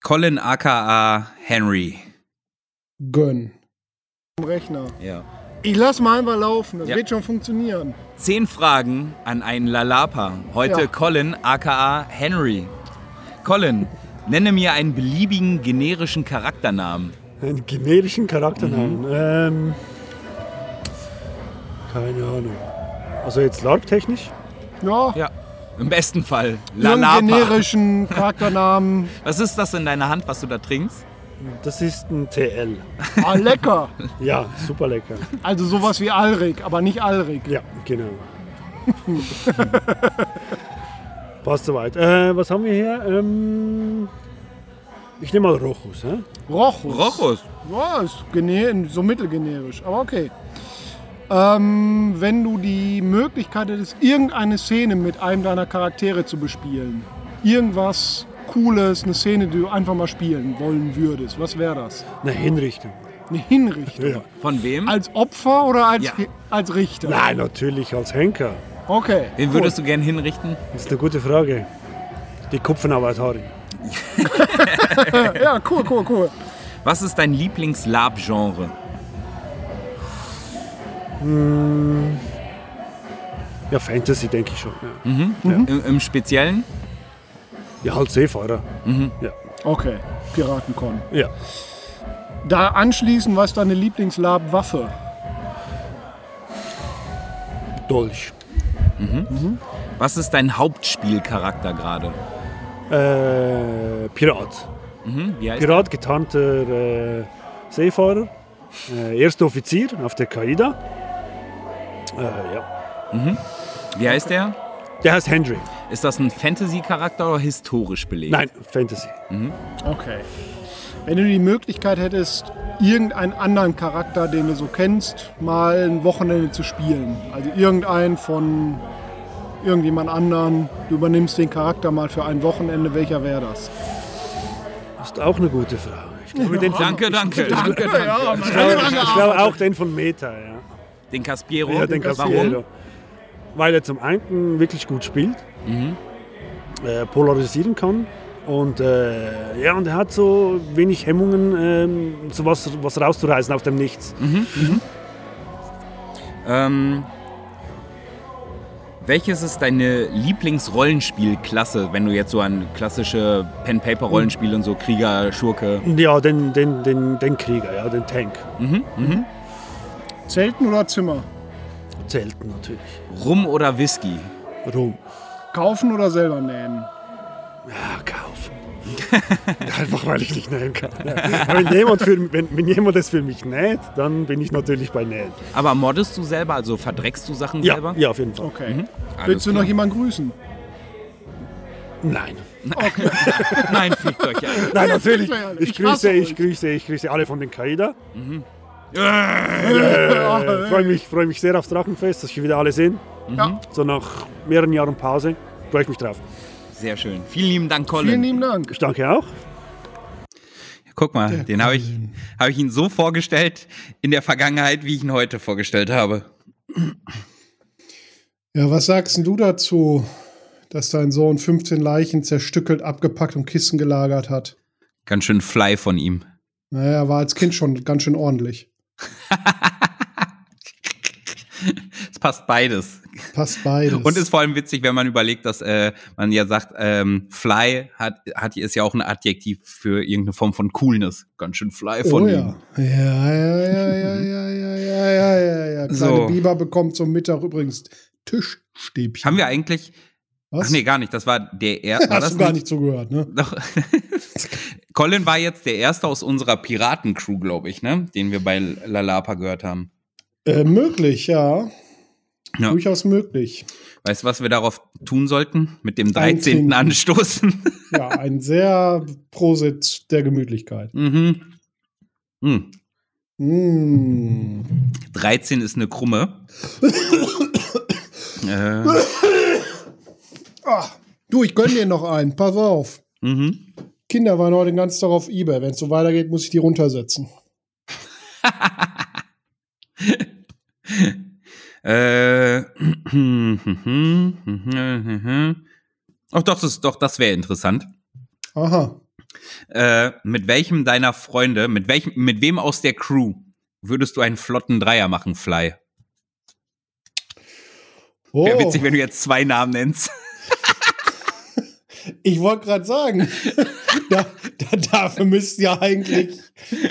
Colin aka Henry. Gönn. Rechner. Ja. Ich lass mal einfach laufen, das Ja. wird schon funktionieren. Zehn Fragen an einen Lalapa. Heute Ja. Colin aka Henry. Colin, nenne mir einen beliebigen generischen Charakternamen. Einen generischen Charakternamen. Mhm. Ähm, keine Ahnung. Also jetzt LARP-technisch? Ja, Ja. Im besten Fall. Lalapa. generischen Charakternamen. Was ist das in deiner Hand, was du da trinkst? Das ist ein TL. Ah, lecker. Ja, super lecker. Also sowas wie Alrik, aber nicht Alrik. Ja, genau. Passt soweit. Äh, was haben wir hier? Ähm, ich nehme mal Rochus. Hä? Rochus. Rochus. Ja, ist so mittelgenerisch, aber okay. Ähm, wenn du die Möglichkeit hättest, irgendeine Szene mit einem deiner Charaktere zu bespielen, irgendwas Cooles, eine Szene, die du einfach mal spielen wollen würdest, was wäre das? Eine Hinrichtung. Eine Hinrichtung. Ja. Von wem? Als Opfer oder als, Ja. als Richter? Nein, natürlich als Henker. Okay. Wen würdest du gern hinrichten? Das ist eine gute Frage. Die Kupfenarbeit-Harin. du? Ja, cool, cool, cool. Was ist dein Lieblings-Lab-Genre? Ja, Fantasy denke ich schon. Ja, Mhm. Im, Im Speziellen? ja halt Seefahrer. Ja. Okay, Piratencon. ja. Da anschließend, was ist deine Lieblingslab-Waffe? Dolch. Was ist dein Hauptspielcharakter gerade? Äh, Pirat. Mhm. Wie heißt Pirat, getarnter äh, Seefahrer. Äh, erster Offizier auf der Qaida. Äh, ja. Wie heißt der? Der heißt Henry. Ist das ein Fantasy-Charakter oder historisch belegt? Nein, Fantasy. Okay. Wenn du die Möglichkeit hättest, irgendeinen anderen Charakter, den du so kennst, mal ein Wochenende zu spielen. Also irgendeinen von irgendjemand anderen? Du übernimmst den Charakter mal für ein Wochenende. Welcher wäre das? Das ist auch eine gute Frage. Ich glaube, den von, Danke, danke, danke, danke. ich glaube, ich glaube auch den von Meta, ja. Den Caspiero. Ja, den Warum? Caspiero. Weil er zum einen wirklich gut spielt, äh, polarisieren kann und äh, ja, und er hat so wenig Hemmungen, ähm, so was, was rauszureißen aus dem Nichts. Ähm, welches ist deine Lieblingsrollenspielklasse, wenn du jetzt so an klassische Pen-Paper-Rollenspiele und so Krieger, Schurke. Ja, den, den, den, den Krieger, ja, den Tank. Zelten oder Zimmer? Zelten natürlich. Rum oder Whisky? Rum. Kaufen oder selber nähen? Ja, kaufen. Einfach weil ich nicht nähen kann. Ja. Aber Wenn, jemand für, wenn, wenn jemand das für mich näht, dann bin ich natürlich bei Nähen. Aber moddest du selber, also verdreckst du Sachen Ja, selber? ja auf jeden Fall. Okay. Alles Willst du noch klar. jemanden grüßen? Nein. Nein, fickt euch ja. Nein, natürlich. Ich grüße, ich grüße, ich grüße alle von den Kaida. Äh, freue mich, freu mich sehr aufs Drachenfest, dass wir wieder alle sehen. Ja. So nach mehreren Jahren Pause freue ich mich drauf. Sehr schön. Vielen lieben Dank, Colin. Vielen lieben Dank. Ich danke auch. Guck mal, den habe ich, hab ich ihn so vorgestellt in der Vergangenheit, wie ich ihn heute vorgestellt habe. Ja, was sagst denn du dazu, dass dein Sohn 15 Leichen zerstückelt, abgepackt und Kissen gelagert hat? Ganz schön fly von ihm. Naja, war als Kind schon ganz schön ordentlich. Es passt beides. Passt beides. Und ist vor allem witzig, wenn man überlegt, dass äh, man ja sagt, ähm, fly hat, hat ist ja auch ein Adjektiv für irgendeine Form von Coolness. Ganz schön fly von oh ihm. ja. Ja, ja, ja, ja, ja, ja, ja, ja, ja, ja. Kleine So. Biber bekommt zum Mittag übrigens Tischstäbchen. Haben wir eigentlich. Was? Ach nee, gar nicht. Das war der erste. Hast das du gar nicht zugehört, ne? Doch. Colin war jetzt der erste aus unserer Piratencrew, glaube ich, ne? Den wir bei Lalapa gehört haben. Äh, möglich, ja. Ja. Durchaus möglich. Weißt du, was wir darauf tun sollten? Mit dem 13. Eintrinken. anstoßen. Ja, ein sehr Prosit der Gemütlichkeit. mhm. Hm. Mm. 13 ist eine Krumme. äh, Ah, du, ich gönn dir noch einen. Pass auf. mhm. Kinder waren heute den ganzen Tag auf Ebay. Wenn es so weitergeht, muss ich die runtersetzen. Äh, Ach doch, das, doch, das wäre interessant. Aha. Äh, mit welchem deiner Freunde, mit welchem, mit wem aus der Crew würdest du einen flotten Dreier machen, Fly? Oh, Wäre witzig, wenn du jetzt zwei Namen nennst. Ich wollte gerade sagen, da, da, dafür müsst ihr eigentlich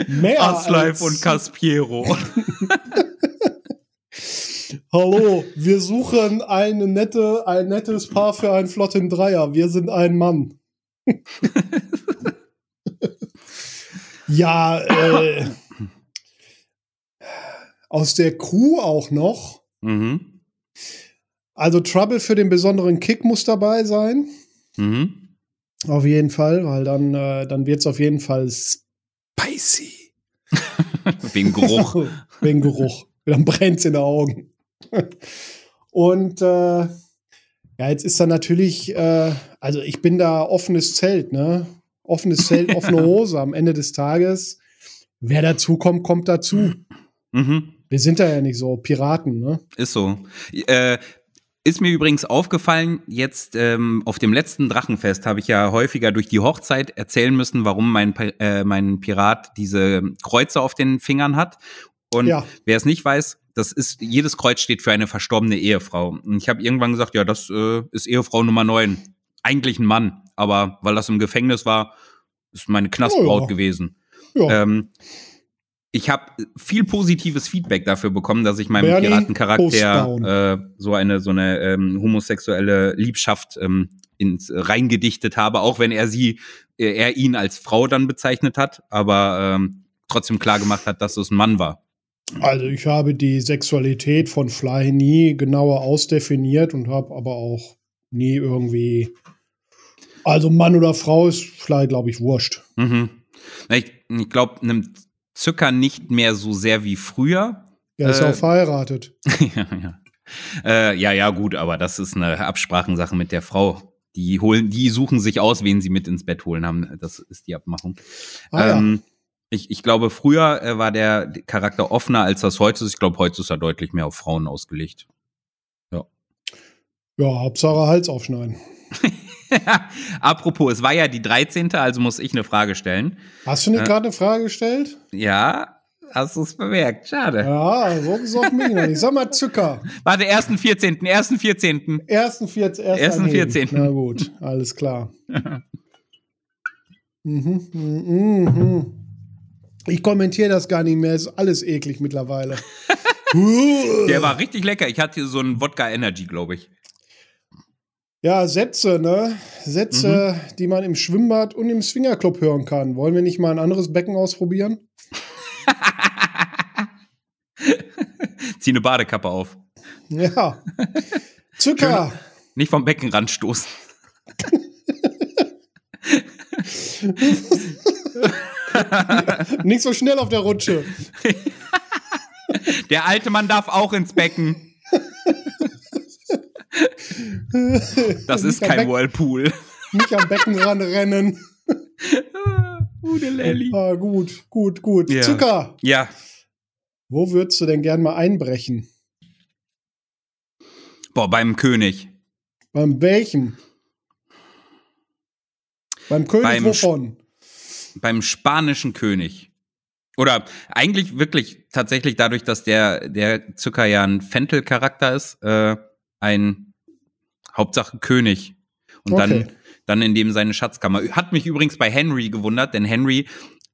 mehr Aslife als, und Caspiero. Hallo, wir suchen eine nette, ein nettes Paar für einen flotten Dreier. Wir sind ein Mann. ja, äh, aus der Crew auch noch. mhm. Also Trouble für den besonderen Kick muss dabei sein. Mhm. Auf jeden Fall, weil dann, äh, dann wird es auf jeden Fall spicy. Wegen Geruch. Wegen Geruch. Dann brennt es in den Augen. Und äh, ja, jetzt ist da natürlich, äh, also ich bin da offenes Zelt, ne? Offenes Zelt, offene Hose am Ende des Tages. Wer dazu kommt, kommt dazu. Mhm. Wir sind da ja nicht so Piraten, ne? Ist so. Äh, ist mir übrigens aufgefallen, jetzt ähm, auf dem letzten Drachenfest habe ich ja häufiger durch die Hochzeit erzählen müssen, warum mein, äh, mein Pirat diese Kreuze auf den Fingern hat. Und Ja. wer es nicht weiß, das ist, jedes Kreuz steht für eine verstorbene Ehefrau. Und ich habe irgendwann gesagt, ja, das äh, ist Ehefrau Nummer 9. Eigentlich ein Mann, aber weil das im Gefängnis war, ist meine Knastbraut Oh ja. gewesen. Ja. Ähm, ich habe viel positives Feedback dafür bekommen, dass ich meinem Bernie, Piratencharakter äh, so eine so eine ähm, homosexuelle Liebschaft ähm, ins äh, reingedichtet habe, auch wenn er sie, äh, er ihn als Frau dann bezeichnet hat, aber ähm, trotzdem klar gemacht hat, dass es ein Mann war. Also ich habe die Sexualität von Fly nie genauer ausdefiniert und habe aber auch nie irgendwie. Also Mann oder Frau ist Fly, glaube ich, wurscht. Mhm. Ich, ich glaube, einem Zucker nicht mehr so sehr wie früher. Er ist Äh, auch verheiratet. ja, ja. Äh, ja, ja, gut, aber das ist eine Absprachensache mit der Frau. Die holen, die suchen sich aus, wen sie mit ins Bett holen haben. Das ist die Abmachung. Ah, ja. ähm, ich, ich glaube, früher äh, war der Charakter offener, als das heute ist. Ich glaube, heute ist er deutlich mehr auf Frauen ausgelegt. Ja, Hauptsache Hals aufschneiden. Apropos, es war ja die 13., also muss ich eine Frage stellen. Hast du nicht Äh. gerade eine Frage gestellt? Ja, hast du es bemerkt? Schade. Ja, so besorgt mich noch nicht. Sag mal Zucker. Warte, ersten 14., ersten 14. Ersten 14. Erst Ersten anheben. 14.. Na gut, alles klar. mhm, mhm, mhm. Ich kommentiere das gar nicht mehr, ist alles eklig mittlerweile. Der war richtig lecker. Ich hatte hier so einen Wodka Energy, glaube ich. Ja, Sätze, ne? Sätze, Mhm. die man im Schwimmbad und im Swingerclub hören kann. Wollen wir nicht mal ein anderes Becken ausprobieren? Zieh eine Badekappe auf. Ja. Zucker. Nicht vom Beckenrand stoßen. Nicht so schnell auf der Rutsche. Der alte Mann darf auch ins Becken. Das ist kein Becken- Whirlpool. Nicht am Beckenrand rennen. Gute Lelly. Ah, gut, gut, gut. Ja. Zucker. Ja. Wo würdest du denn gern mal einbrechen? Boah, beim König. Beim welchem? Beim König Beim wovon? Beim spanischen König. Oder eigentlich wirklich tatsächlich dadurch, dass der, der Zucker ja ein Fentel-Charakter ist, äh, ein Hauptsache König. Und Okay. dann, dann in dem seine Schatzkammer. Hat mich übrigens bei Henry gewundert, denn Henry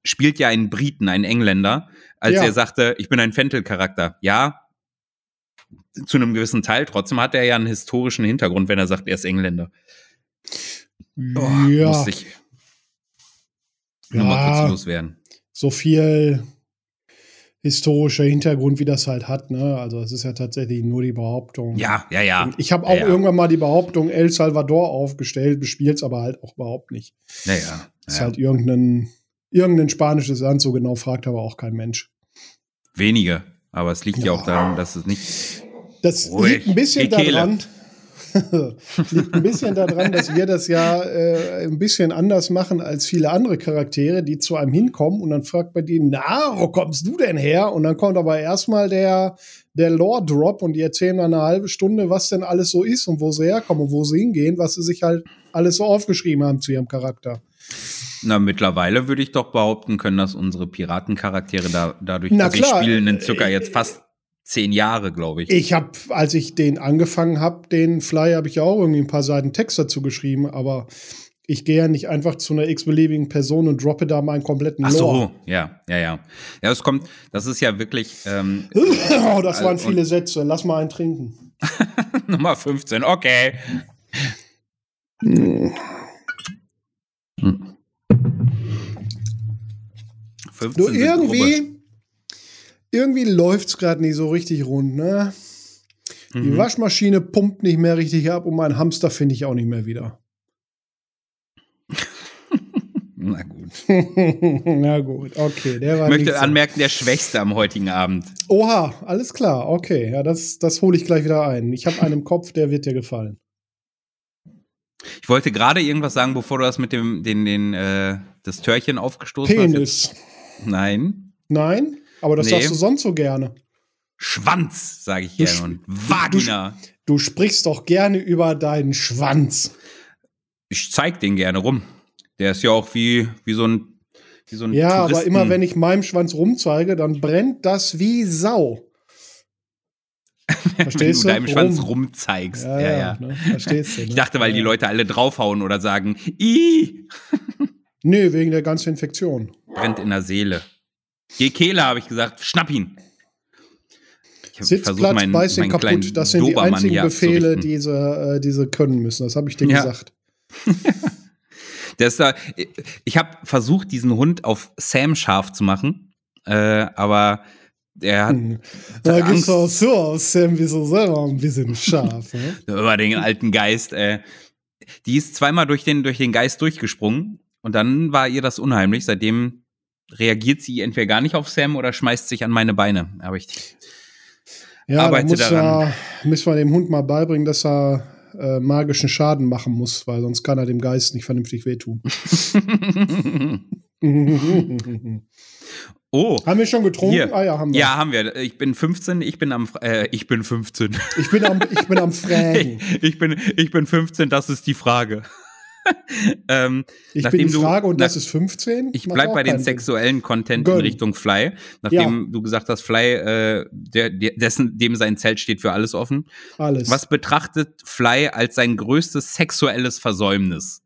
spielt ja einen Briten, einen Engländer, als Ja. er sagte, ich bin ein Fentel-Charakter. Ja, zu einem gewissen Teil. Trotzdem hat er ja einen historischen Hintergrund, wenn er sagt, er ist Engländer. Oh, ja, Musste ich nochmal Ja. kurz loswerden. so viel historischer Hintergrund, wie das halt hat. Ne? Also es ist ja tatsächlich nur die Behauptung. Ja, ja, ja. Und ich habe auch Ja, ja. irgendwann mal die Behauptung El Salvador aufgestellt, bespielt es aber halt auch überhaupt nicht. Ja, ja. Ist halt irgendein, irgendein spanisches Land, so genau fragt aber auch kein Mensch. Wenige. Aber es liegt ja, auch daran, dass es nicht. Das liegt ein bisschen daran. liegt ein bisschen daran, dass wir das ja äh, ein bisschen anders machen als viele andere Charaktere, die zu einem hinkommen und dann fragt man die, na, wo kommst du denn her? Und dann kommt aber erstmal der, der Lore-Drop und die erzählen dann eine halbe Stunde, was denn alles so ist und wo sie herkommen und wo sie hingehen, was sie sich halt alles so aufgeschrieben haben zu ihrem Charakter. Na, mittlerweile würde ich doch behaupten können, dass unsere Piratencharaktere da, dadurch, Na dass klar. ich spiele einen Zucker jetzt fast zehn Jahre, glaube ich. Ich habe, als ich den angefangen habe, den Fly, habe ich ja auch irgendwie ein paar Seiten Text dazu geschrieben, aber ich gehe ja nicht einfach zu einer x-beliebigen Person und droppe da meinen kompletten Ach Lore. so, ja, ja, ja. Ja, es kommt, das ist ja wirklich ähm, oh, das waren viele Sätze. Lass mal einen trinken. Nummer 15, okay. Du, 15 sind grobe. Irgendwie, irgendwie läuft's gerade nicht so richtig rund, ne? Die Mhm. Waschmaschine pumpt nicht mehr richtig ab und meinen Hamster finde ich auch nicht mehr wieder. Na gut. Na gut, okay, der war Ich möchte anmerken, der Schwächste am heutigen Abend. Oha, alles klar, okay. Ja, das, das hole ich gleich wieder ein. Ich habe einen im Kopf, der wird dir gefallen. Ich wollte gerade irgendwas sagen, bevor du das mit dem, den, den, äh, das Törchen aufgestoßen hast. Penis. Nein. Nein, aber das Nee. sagst du sonst so gerne. Schwanz, sage ich Du gerne. Und Vagina. Du sprichst doch gerne über deinen Schwanz. Ich zeig den gerne rum. Der ist ja auch wie, wie so ein, wie so ein Ja, aber Touristen- immer wenn ich meinem Schwanz rumzeige, dann brennt das wie Sau. wenn du Verstehst du? deinem Schwanz Rum. rumzeigst. Ja, ja. Ne? Verstehst du? Ne? Ich dachte, weil die Ja. Leute alle draufhauen oder sagen, i Nee, wegen der ganzen Infektion. brennt in der Seele. Geh Kehle, habe ich gesagt, schnapp ihn. Ich Sitzplatz, meinen- beiß kleinen kaputt. Das sind die einzigen Befehle, die sie, äh, die sie können müssen. Das habe ich dir Ja. gesagt. Der ist da, ich habe versucht, diesen Hund auf Sam scharf zu machen, äh, aber der hat Hm. Da gibt's auch so aus, Sam, wie so selber ein bisschen scharf. Ne? über den alten Geist. Äh, die ist zweimal durch den, durch den Geist durchgesprungen und dann war ihr das unheimlich. Seitdem reagiert sie entweder gar nicht auf Sam oder schmeißt sich an meine Beine. Aber ich Ja, Arbeite muss daran. er, müssen wir dem Hund mal beibringen, dass er äh, magischen Schaden machen muss, weil sonst kann er dem Geist nicht vernünftig wehtun. haben oh. wir schon getrunken? Hier. Ah ja, haben wir. Ja, haben wir. Ich bin 15, ich bin am, äh, ich bin 15. Ich bin am, ich bin am Fragen. ich, bin, ich bin 15, das ist die Frage. ähm, Ich Nachdem bin die du- Frage und das ist 15. ich bleib bei den sexuellen Content Gönn. in Richtung Fly. Nachdem du gesagt hast, Fly, äh, der, dessen, dem sein Zelt steht für alles offen. Alles. Was betrachtet Fly als sein größtes sexuelles Versäumnis?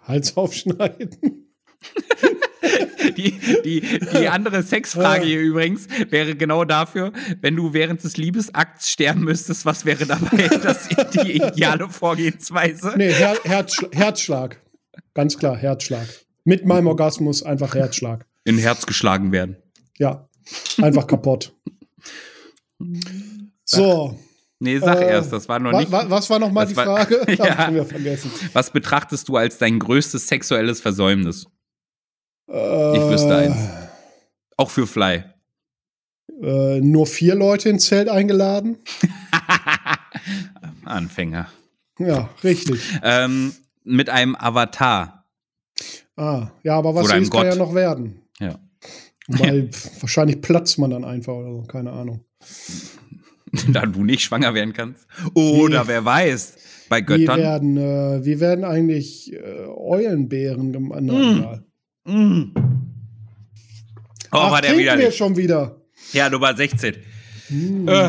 Hals aufschneiden. Die, die, die andere Sexfrage hier übrigens wäre genau dafür, wenn du während des Liebesakts sterben müsstest, was wäre dabei das, die ideale Vorgehensweise? Nee, Her Herzschl Herzschlag. Ganz klar, Herzschlag. Mit meinem Orgasmus einfach Herzschlag. In Herz geschlagen werden. Ja, einfach kaputt. So, Nee, sag Äh, erst, das war noch nicht. wa was war noch mal das die war- Frage? Ja. ich schon wieder vergessen. Was betrachtest du als dein größtes sexuelles Versäumnis? Äh, Ich wüsste eins. Auch für Fly. Äh, nur vier Leute ins Zelt eingeladen? Anfänger. Ja, richtig. Ähm, mit einem Avatar. Ah, ja, aber was ist, kann ja noch werden. Ja. Weil wahrscheinlich platzt man dann einfach oder so, keine Ahnung. da du nicht schwanger werden kannst. Oder Nee. wer weiß, bei Göttern. werden, äh, wie werden eigentlich äh, Eulenbären gemacht? Mm. Mm. Oh, Ach, war der wieder wir nicht. schon wieder. Ja, Nummer 16. Hm. Äh.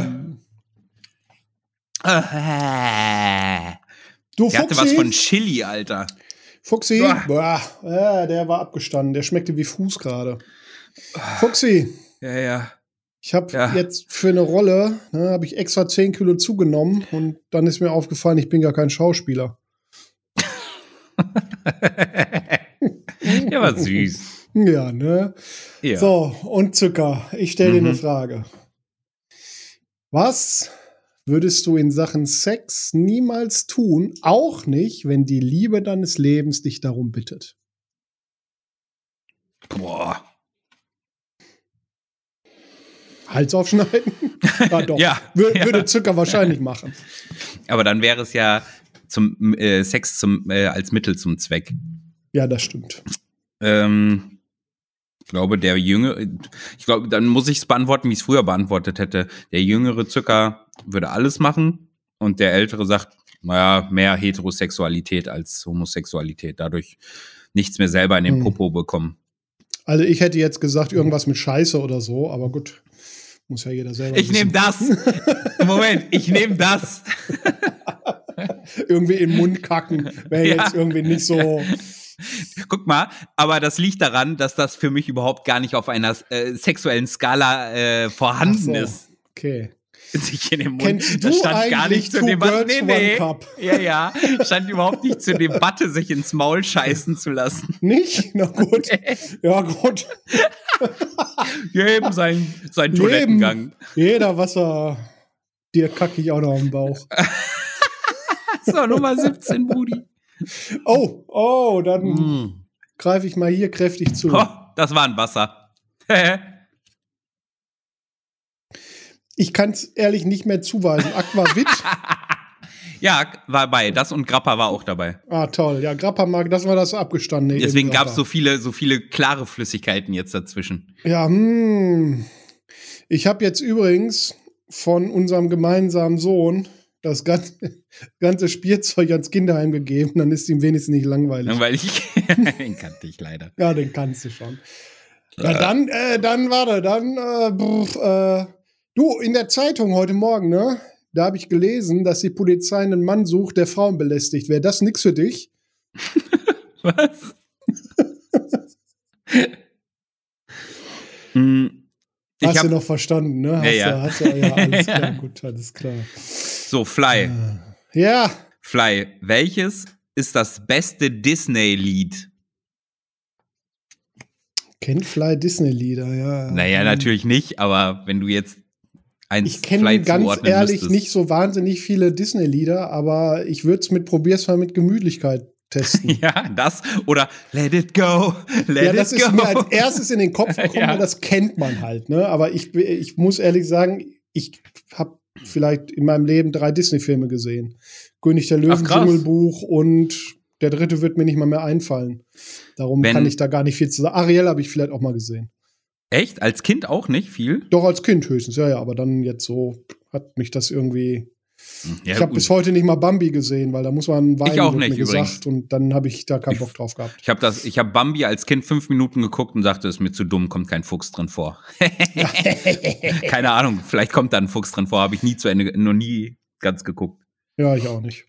Äh. Du Der hatte was von Chili, Alter. Fuchsi. Boah, ja, der war abgestanden. Der schmeckte wie Fuß gerade. Fuchsi, Ja, ja. ich habe Ja. jetzt für eine Rolle, ne, habe ich extra 10 Kilo zugenommen und dann ist mir aufgefallen, ich bin gar kein Schauspieler. Der war süß. Ja, ne? Ja. So, und Zucker, ich stelle dir Mhm. eine Frage. Was würdest du in Sachen Sex niemals tun, auch nicht, wenn die Liebe deines Lebens dich darum bittet? Boah. Hals aufschneiden? ja, doch. Ja, Wür ja. Würde Zucker wahrscheinlich machen. Aber dann wäre es ja zum äh, Sex zum, äh, als Mittel zum Zweck. Ja, das stimmt. Ähm, ich glaube, der Jüngere, ich glaube, dann muss ich es beantworten, wie ich es früher beantwortet hätte. Der jüngere Zucker würde alles machen und der ältere sagt, naja, mehr Heterosexualität als Homosexualität. Dadurch nichts mehr selber in den Hm. Popo bekommen. Also ich hätte jetzt gesagt, irgendwas mit Scheiße oder so, aber gut. Muss ja jeder selber Ich nehme das. Moment, ich nehme das. Irgendwie in den Mund kacken. Wäre Ja. jetzt irgendwie nicht so. Guck mal, aber das liegt daran, dass das für mich überhaupt gar nicht auf einer äh, sexuellen Skala äh, vorhanden so, ist. Okay. Sich in den Mund. Kennst das stand gar nicht zur Debatte. Nee, nee. Ja, ja. Stand überhaupt nicht zur Debatte, sich ins Maul scheißen zu lassen. Nicht? Na gut. Ja, gut. Jedem sein, sein Leben. Toilettengang. Jeder Wasser. Dir kacke ich auch noch am Bauch. So, Nummer 17, Budi. Oh, oh, dann Mm. greife ich mal hier kräftig zu. Oh, das war ein Wasser. Ich kann es ehrlich nicht mehr zuweisen. Aquavit. ja, war bei. Das und Grappa war auch dabei. ah, toll. Ja, Grappa mag, das war das abgestandene. Deswegen gab es so viele, so viele klare Flüssigkeiten jetzt dazwischen. Ja, hm. Ich habe jetzt übrigens von unserem gemeinsamen Sohn das ganze, ganze Spielzeug ans Kinderheim gegeben, dann ist ihm wenigstens nicht langweilig. Weil ich, den kannte ich leider. Ja, den kannst du schon. Ja, dann, äh, dann, warte, dann, äh, brr, äh, du, in der Zeitung heute Morgen, ne? Da habe ich gelesen, dass die Polizei einen Mann sucht, der Frauen belästigt. Wäre das nix für dich? Was? Hm, Hast hab, du noch verstanden, ne? Hast Ja, du, ja. hast du, ja, alles klar, gut, alles klar. So, Fly. Ja, Fly, welches ist das beste Disney-Lied? kennt Fly Disney-Lieder, ja. Naja, Hm. natürlich nicht, aber wenn du jetzt eins Ich kenne ganz ehrlich müsstest. nicht so wahnsinnig viele Disney-Lieder, aber ich würde es mit Probier's mal mit Gemütlichkeit testen. Ja, das oder Let it go, let ja, it das go. ist mir als erstes in den Kopf gekommen, Ja. weil das kennt man halt. Ne? Aber ich, ich muss ehrlich sagen, ich habe vielleicht in meinem Leben drei Disney-Filme gesehen. König der Löwen, Ach. Dschungelbuch und der dritte wird mir nicht mal mehr einfallen. Darum Wenn- kann ich da gar nicht viel zu sagen. Ariel habe ich vielleicht auch mal gesehen. Echt? Als Kind auch nicht viel? Doch als Kind höchstens, ja, ja, aber dann jetzt so hat mich das irgendwie. Ja, ich habe bis heute nicht mal Bambi gesehen, weil da muss man weinen, Ich auch nicht, mir übrigens. gesagt. Und dann habe ich da keinen Bock drauf gehabt. Ich habe das, ich habe Bambi als Kind fünf Minuten geguckt und sagte, ist mir zu dumm, kommt kein Fuchs drin vor. Keine Ahnung, vielleicht kommt da ein Fuchs drin vor, habe ich nie zu Ende, noch nie ganz geguckt. Ja, ich auch nicht.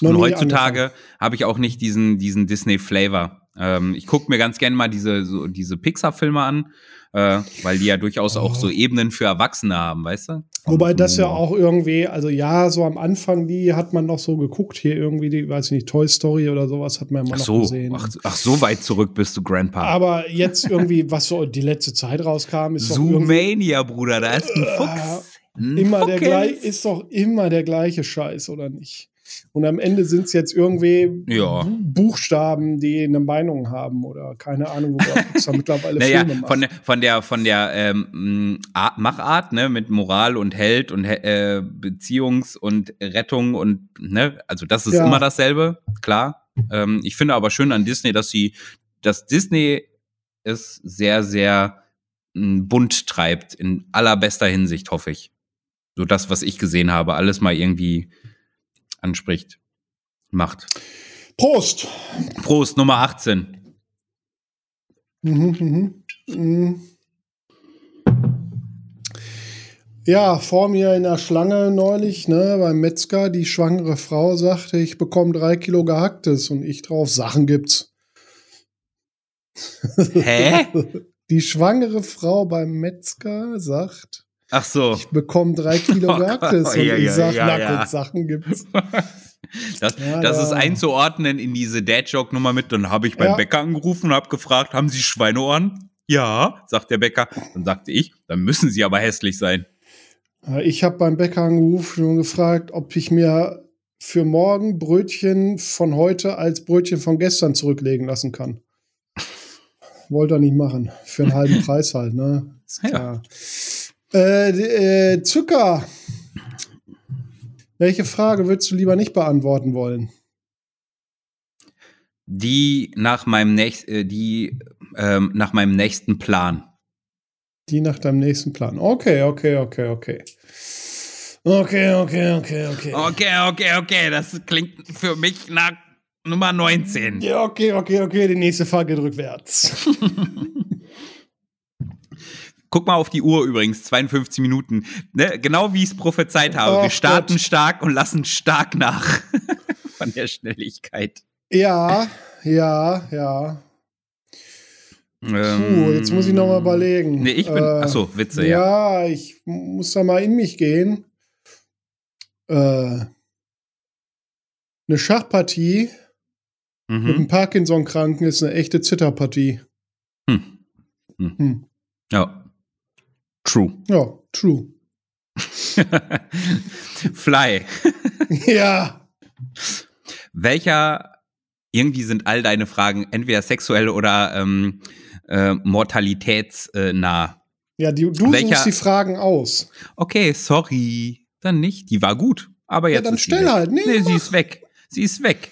Noch und heutzutage habe ich auch nicht diesen, diesen Disney-Flavor. Ähm, ich gucke mir ganz gerne mal diese, so, diese Pixar-Filme an, äh, weil die ja durchaus auch Oh. so Ebenen für Erwachsene haben, weißt du? Wobei das ja Oh. auch irgendwie, also ja, so am Anfang, die hat man noch so geguckt, hier irgendwie, die, weiß ich nicht, Toy Story oder sowas hat man ja mal Ach noch so, gesehen. ach, ach, so weit zurück bist du, Grandpa. Aber jetzt irgendwie, was so die letzte Zeit rauskam, ist Zoomania, Bruder, da ist ein Fuchs. Ein immer der Fuchs. gleiche, ist doch immer der gleiche Scheiß, oder nicht? Und am Ende sind es jetzt irgendwie Ja. Bu- Buchstaben, die eine Meinung haben oder keine Ahnung, worüber Pixar mittlerweile Naja, Filme macht. von, der- von der, von der ähm, Art, Machart, ne, mit Moral und Held und äh, Beziehungs- und Rettung und, ne, also das ist Ja. immer dasselbe, klar. Ähm, ich finde aber schön an Disney, dass sie, dass Disney es sehr, sehr m, bunt treibt, in allerbester Hinsicht, hoffe ich. So das, was ich gesehen habe, alles mal irgendwie anspricht, macht. Prost! Prost, Nummer 18. Mhm, mhm. Mhm. Ja, vor mir in der Schlange neulich, ne, beim Metzger, die schwangere Frau sagte, ich bekomme drei Kilo Gehacktes und ich drauf, Sachen gibt's. Hä? Die schwangere Frau beim Metzger sagt, Ach so. ich bekomme drei Kilo Oh Gott, Gehacktes und ja, ich ja, sag, ja, ja. Sachen gibt's. Das, Ja, das ist einzuordnen in diese Dad-Joke-Nummer mit. Dann habe ich beim Ja. Bäcker angerufen und habe gefragt, haben Sie Schweineohren? Ja, sagt der Bäcker. Dann sagte ich, dann müssen sie aber hässlich sein. Ich habe beim Bäcker angerufen und gefragt, ob ich mir für morgen Brötchen von heute als Brötchen von gestern zurücklegen lassen kann. Wollte er nicht machen. Für einen halben Preis halt, ne? Ist Ja. Äh, äh, Zucker. Welche Frage würdest du lieber nicht beantworten wollen? Die nach meinem nächsten, äh, die ähm, nach meinem nächsten Plan. Die nach deinem nächsten Plan. Okay, okay, okay, okay. Okay, okay, okay, okay. Okay, okay, okay. Das klingt für mich nach Nummer 19. Ja, okay, okay, okay. Die nächste Frage geht rückwärts. Guck mal auf die Uhr übrigens, 52 Minuten. Ne? Genau wie ich es prophezeit habe. Wir Ach starten Gott. stark und lassen stark nach. Von der Schnelligkeit. Ja, ja, ja. Puh, Ähm, jetzt muss ich noch mal überlegen. Nee, ich bin. Äh, achso, Witze, ja. Ja, ich muss da mal in mich gehen. Äh, eine Schachpartie mit Mhm. einem Parkinson-Kranken ist eine echte Zitterpartie. Hm. Hm. Hm. Ja. True. Ja, true. Fly. ja. Welcher, irgendwie sind all deine Fragen entweder sexuell oder ähm, äh, mortalitätsnah. Ja, die, du Welcher- suchst die Fragen aus. Okay, sorry. Dann nicht. Die war gut. Aber Ja, jetzt. dann ist stell halt. Nee, Nee, sie ist weg. Sie ist weg.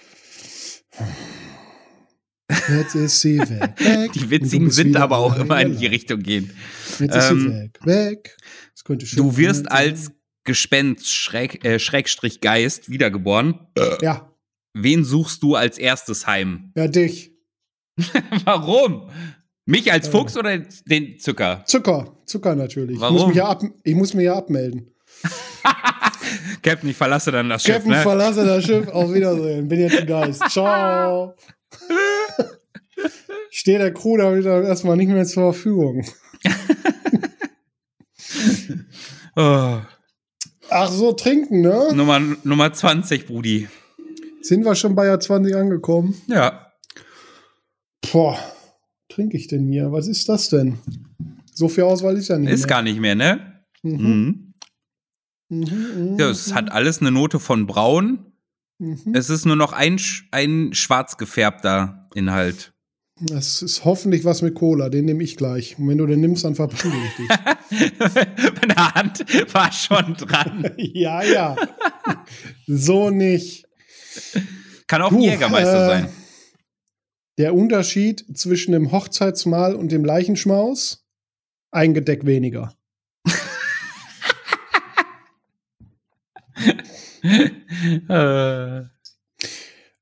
Jetzt ist sie weg. weg. Die witzigen sind aber auch immer in die. Richtung gehen. Jetzt ist sie Ähm, weg. Weg. Das könnte schön Du wirst sein. als Gespenst, Schräg, äh, Schrägstrich Geist wiedergeboren. Ja, Wen suchst du als erstes heim? ja, dich. Warum? Mich als Äh. Fuchs oder den Zucker? Zucker. Zucker natürlich. Ich Warum? muss mich ja, ab, ich muss mich ja abmelden. Captain, ich verlasse dann das Schiff, Captain, ne? verlasse das Schiff. Auf Wiedersehen. Bin jetzt ein Geist. Ciao. Steht der Crew da wieder erstmal nicht mehr zur Verfügung. Oh. Ach so, trinken, ne? Nummer, Nummer 20, Brudi. Sind wir schon bei Jahr 20 angekommen? Ja. Boah, trinke ich denn hier? Was ist das denn? So viel Auswahl ist ja nicht Ist mehr. gar nicht mehr, ne? Mhm. Mhm. Mhm, mhm, Ja, es hat alles eine Note von braun. Mhm. Es ist nur noch ein, ein schwarz gefärbter Inhalt. Das ist hoffentlich was mit Cola, den nehme ich gleich. Und wenn du den nimmst, dann verprügel ich dich. Meine Hand war schon dran. ja, ja. so nicht. Kann auch Du, ein Jägermeister äh, sein. Der Unterschied zwischen dem Hochzeitsmahl und dem Leichenschmaus? Ein Gedeck weniger. Äh,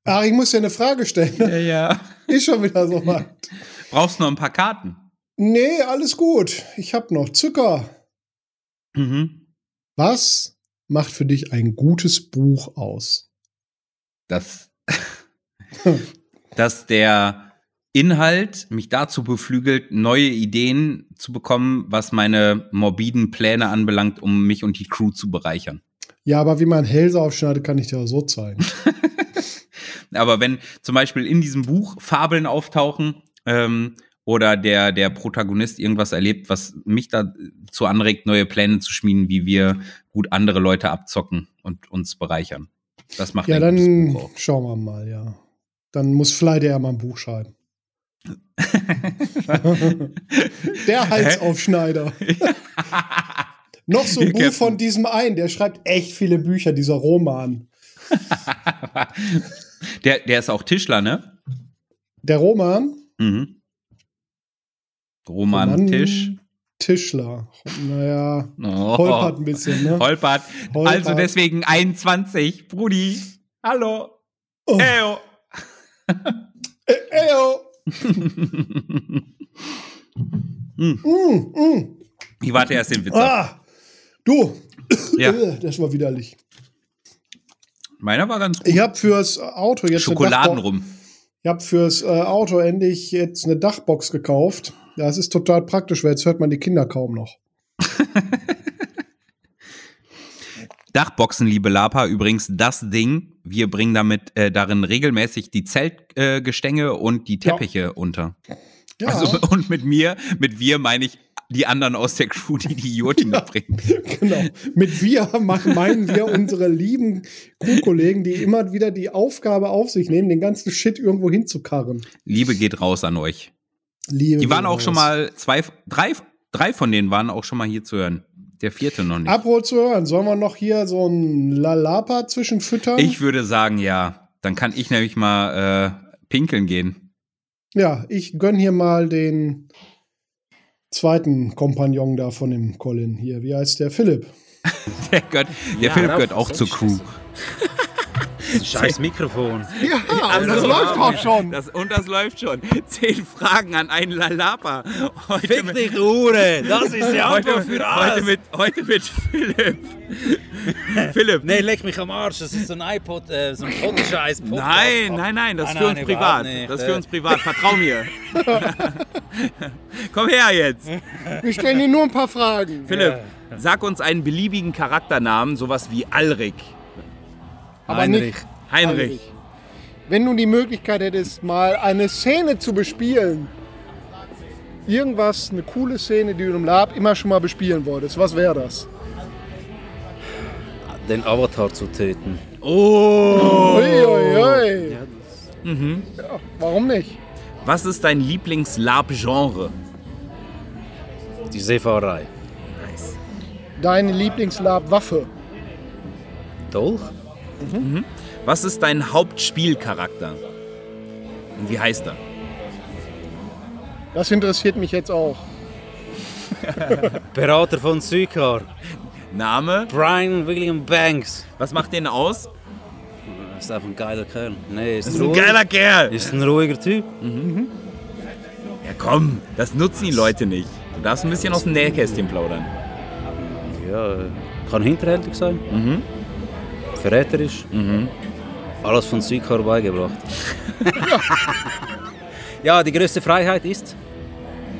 Ach, ich muss dir eine Frage stellen. ja, ja. Ist schon wieder so weit. Brauchst noch ein paar Karten. Nee, alles gut. Ich hab noch Zucker. Mhm. Was macht für dich ein gutes Buch aus? Dass, dass der Inhalt mich dazu beflügelt, neue Ideen zu bekommen, was meine morbiden Pläne anbelangt, um mich und die Crew zu bereichern. Ja, aber wie man Hälse aufschneidet, kann ich dir auch so zeigen. Aber wenn zum Beispiel in diesem Buch Fabeln auftauchen ähm, oder der, der Protagonist irgendwas erlebt, was mich dazu anregt, neue Pläne zu schmieden, wie wir gut andere Leute abzocken und uns bereichern. Das macht ja, dann schauen wir mal, ja. Dann muss Fly der mal ein Buch schreiben. der Halsaufschneider. Noch so ein Buch von diesem einen, der schreibt echt viele Bücher, dieser Roman. der, der ist auch Tischler, ne? Der Roman? Mhm. Roman Roman Tisch. Tischler. Naja, Oh. holpert ein bisschen, ne? Holpert. Holpert. Also deswegen 21. Brudi. Hallo. Oh. Heyo. Äh, eyo. Hm. Mm, mm. Ich warte erst den Witz. Ah, du, Ja. Das war widerlich. Meiner war ganz gut. Ich habe fürs Auto jetzt Schokoladen rum. Ich habe fürs äh, Auto endlich jetzt eine Dachbox gekauft. Ja, es ist total praktisch, weil jetzt hört man die Kinder kaum noch. Dachboxen, liebe Lapa, übrigens das Ding. Wir bringen damit äh, darin regelmäßig die Zeltgestänge äh, und die Ja. Teppiche unter. Ja, Also, und mit mir, mit wir meine ich die anderen aus der Crew, die die Joten mitbringen. genau. Mit wir meinen wir unsere lieben Crewkollegen, die immer wieder die Aufgabe auf sich nehmen, den ganzen Shit irgendwo hinzukarren. Liebe geht raus an euch. Liebe Die waren auch raus. schon mal zwei, drei, drei von denen waren auch schon mal hier zu hören. Der vierte noch nicht. Apropos zu hören, sollen wir noch hier so ein Lalapa zwischenfüttern? Ich würde sagen, ja. Dann kann ich nämlich mal äh, pinkeln gehen. Ja, ich gönn hier mal den zweiten Kompagnon da von dem Colin hier. Wie heißt der? Philipp. Der, gehört, der Ja, Philipp gehört auch zur Crew. Scheiß Mikrofon. Ja, Also, das läuft auch schon. Das, und das läuft schon. Zehn Fragen an einen Lalapa. Heute Fick mit, dich, Hure! Das ist die Antwort heute, für heute, alles! mit, heute mit Philipp. Philipp. Nee, leck mich am Arsch, das ist so ein iPod, äh, so ein Podcast. Nein, nein, nein, das ist für Nein, uns nein, privat. Das ist für uns privat. Vertrau mir. Komm her jetzt. Wir stellen dir nur ein paar Fragen. Philipp, sag uns einen beliebigen Charakternamen, sowas wie Alrik. Aber Heinrich. nicht Heinrich. Wenn du die Möglichkeit hättest, mal eine Szene zu bespielen, irgendwas, eine coole Szene, die du im Lab immer schon mal bespielen wolltest, was wäre das? Den Avatar zu töten. Oh. Ui, ui, ui. Ja, warum nicht? Was ist dein Lieblings-Lab-Genre? Die Seefahrerei. Deine Lieblingslab-Waffe? Dolch? Was ist dein Hauptspielcharakter? Und wie heißt er? Das interessiert mich jetzt auch. Berater von Sykar. Name? Brian William Banks. Was macht den aus? Das ist einfach ein geiler Kerl. Nee, ist, Das ist ein ruhig. geiler Kerl. Ist ein ruhiger Typ. Ja komm, das nutzen die Leute nicht. Du darfst ein bisschen aus dem Nähkästchen plaudern. Ja, kann hinterhältig sein. Verräterisch. Alles von Sykar beigebracht. ja, die größte Freiheit ist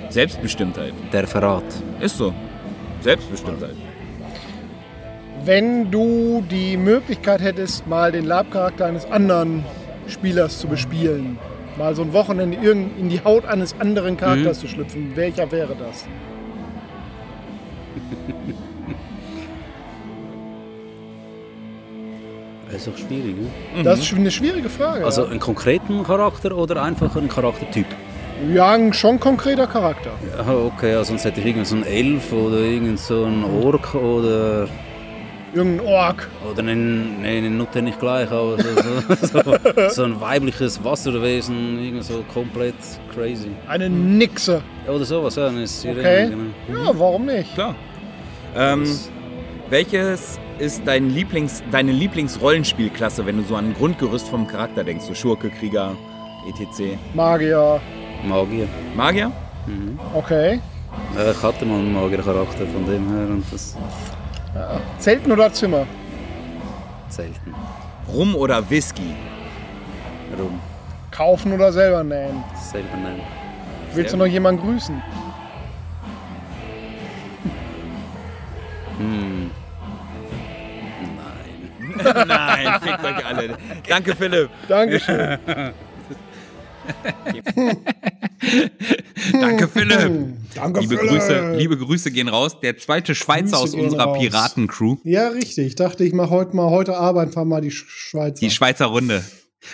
Selbstbestimmtheit. der Verrat. Ist so. Selbstbestimmtheit. Wenn du die Möglichkeit hättest, mal den Lab-Charakter eines anderen Spielers zu bespielen, mal so ein Wochenende irgend- in die Haut eines anderen Charakters zu schlüpfen, welcher wäre das? Das ist doch schwierig. Ne? Das ist eine schwierige Frage. Also ja. einen konkreten Charakter oder einfach einen Charaktertyp? ja, ein schon konkreter Charakter. Ja, okay, also sonst hätte ich irgend so einen Elf oder irgend so einen Ork oder, Irgendein Ork. oder einen, nee, einen Nutte nicht gleich, aber so, so, so, so ein weibliches Wasserwesen, irgend so komplett crazy. Eine Nixe. Oder sowas, ja, eine Sirene, Okay. genau. Ja, warum nicht? Klar. Ähm, welches ist dein Lieblings, deine Lieblingsrollenspielklasse, wenn du so an ein Grundgerüst vom Charakter denkst? So Schurke, Krieger, etc. Magier. Magier. Magier? Okay. Ja, ich hatte mal einen Magiercharakter von dem her und das Zelten oder Zimmer? selten. Rum oder Whisky? Rum. Kaufen oder selber nähen? Selber nein. Willst du noch jemanden grüßen? Hm. Nein. Fickt euch alle. Danke, Philipp. Dankeschön. Danke, Philipp. Danke, Liebe Philipp. Grüße, liebe Grüße gehen raus. Der zweite Schweizer Grüße aus unserer. Piratencrew. Ja, richtig. Ich dachte, ich mache heute mal heute Abend mal die Sch- Schweizer. Die Schweizer Runde.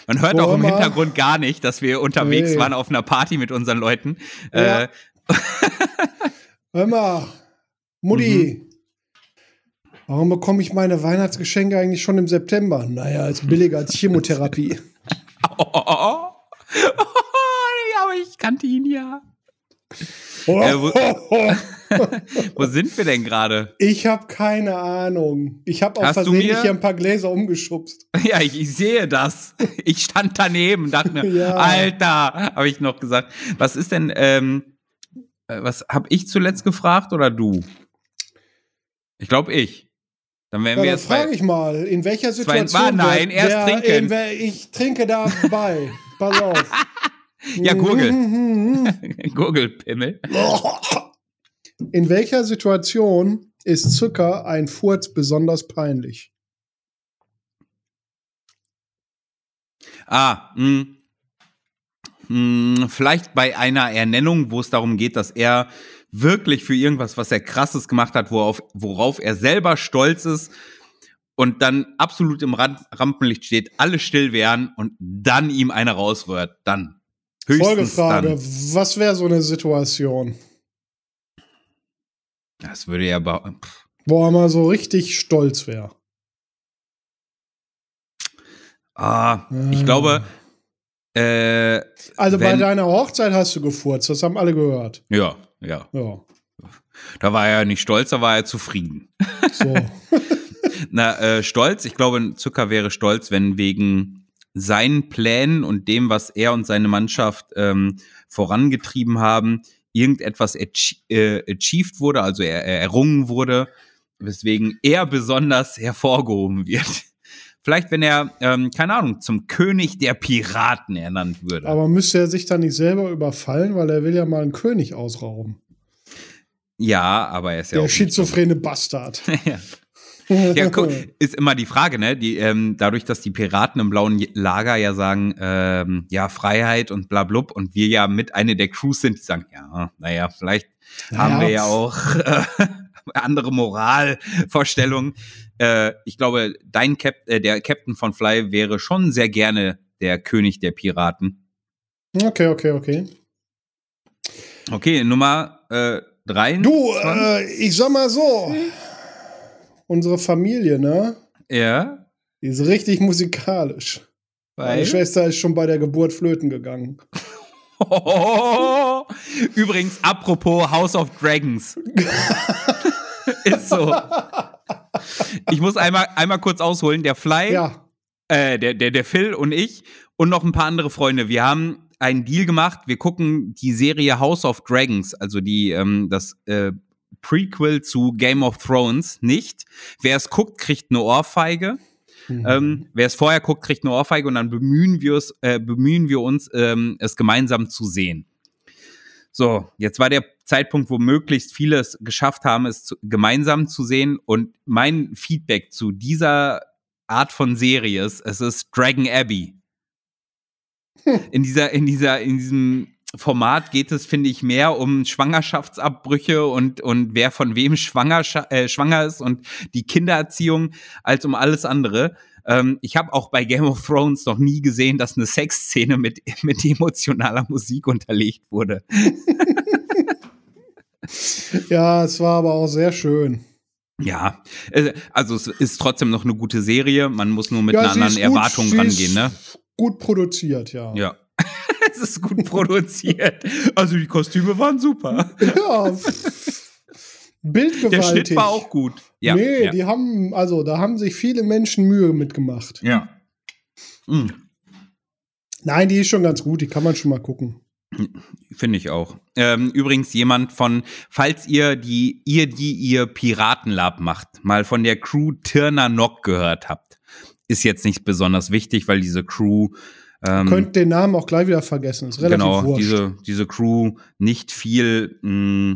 Man hört Wo auch im. Hintergrund gar nicht, dass wir unterwegs Nee. waren auf einer Party mit unseren Leuten. Ja. Äh, Hör mal, Mutti. Mhm. Warum bekomme ich meine Weihnachtsgeschenke eigentlich schon im September? Naja, ist billiger als Chemotherapie. oh, oh, oh, oh. aber ich kannte ihn ja. Oh, Äh, wo- oh, oh. Wo sind wir denn gerade? Ich habe keine Ahnung. Ich habe auch versehentlich hier ein paar Gläser umgeschubst. Ja, ich, ich sehe das. Ich stand daneben, dachte mir, Ja. Alter, habe ich noch gesagt. Was ist denn, ähm, äh, was habe ich zuletzt gefragt oder du? Ich glaube ich. Dann wären Ja, wir jetzt frage ich mal, in welcher Situation. War- nein, erst wer- trinken. In wer, ich trinke dabei. Pass auf. Ja, Gurgel. Mhm. Gurgelpimmel. In welcher Situation ist Zucker ein Furz besonders peinlich? Ah, mh. Mh, vielleicht bei einer Ernennung, wo es darum geht, dass er wirklich für irgendwas, was er krasses gemacht hat, worauf, worauf er selber stolz ist und dann absolut im Ram- Rampenlicht steht, alle still wären und dann ihm einer rausrührt. Dann. Höchstens Folgefrage: dann. Was wäre so eine Situation, Das würde ja. wo er mal so richtig stolz wäre? Ah, ich Ah. glaube, äh, Also bei deiner Hochzeit hast du gefurzt, das haben alle gehört. ja, ja. Ja, Da war er nicht stolz, da war er zufrieden. so. Na, äh, stolz, ich glaube, Zucker wäre stolz, wenn wegen seinen Plänen und dem, was er und seine Mannschaft ähm, vorangetrieben haben, irgendetwas achie- äh, achieved wurde, also er errungen wurde, weswegen er besonders hervorgehoben wird. Vielleicht, wenn er, ähm, keine Ahnung, zum König der Piraten ernannt würde. Aber müsste er sich dann nicht selber überfallen, weil er will ja mal einen König ausrauben. ja, aber er ist ja Der auch. schizophrene Bastard. ja. Ja, guck, ist immer die Frage, ne? Die, ähm, dadurch, dass die Piraten im blauen Lager ja sagen, ähm, ja, Freiheit und bla blub und wir ja mit eine der Crews sind, die sagen, ja, naja, vielleicht haben Ja. wir ja auch äh, andere Moralvorstellungen. Äh, ich glaube, dein Cap äh, der Captain von Fly wäre schon sehr gerne der König der Piraten. Okay, okay, okay. Okay, Nummer äh, drei. Du, äh, ich sag mal so. Unsere Familie, ne? ja, Die ist richtig musikalisch. Meine weil Schwester ist schon bei der Geburt flöten gegangen. Übrigens, apropos House of Dragons. Ist so. Ich muss einmal, einmal kurz ausholen. Der Fly, Ja. äh, der, der, der Phil und ich und noch ein paar andere Freunde. Wir haben einen Deal gemacht. Wir gucken die Serie House of Dragons, also die, ähm, das äh, Prequel zu Game of Thrones, nicht. Wer es guckt, kriegt eine Ohrfeige. Mhm. Ähm, wer es vorher guckt, kriegt eine Ohrfeige und dann bemühen wir, es, äh, bemühen wir uns, ähm, es gemeinsam zu sehen. So, jetzt war der Zeitpunkt, wo möglichst viele es geschafft haben, es zu, gemeinsam zu sehen. Und mein Feedback zu dieser Art von Serie ist, es ist Dragon Abbey. In dieser, in dieser, in diesem Format geht es, finde ich, mehr um Schwangerschaftsabbrüche und, und wer von wem schwanger, äh, schwanger ist und die Kindererziehung als um alles andere. Ähm, ich habe auch bei Game of Thrones noch nie gesehen, dass eine Sexszene mit, mit emotionaler Musik unterlegt wurde. Ja, es war aber auch sehr schön. Ja, äh, also es ist trotzdem noch eine gute Serie. Man muss nur mit ja, einer anderen gut, Erwartung rangehen, ne? Gut produziert, ja. Ja. Es ist gut produziert. Also die Kostüme waren super. Ja. Bildgewaltig. Der Schnitt war auch gut. Ja. nee, ja. die haben, also da haben sich viele Menschen Mühe mitgemacht. ja. Mm, Nein, die ist schon ganz gut, die kann man schon mal gucken. Finde ich auch. Ähm, übrigens jemand von, falls ihr die, ihr, die ihr Piratenlab macht, mal von der Crew Tirna Nock gehört habt, ist jetzt nicht besonders wichtig, weil diese Crew ähm, Könnt den Namen auch gleich wieder vergessen, ist relativ genau, wurscht. diese, diese Crew nicht viel, mh,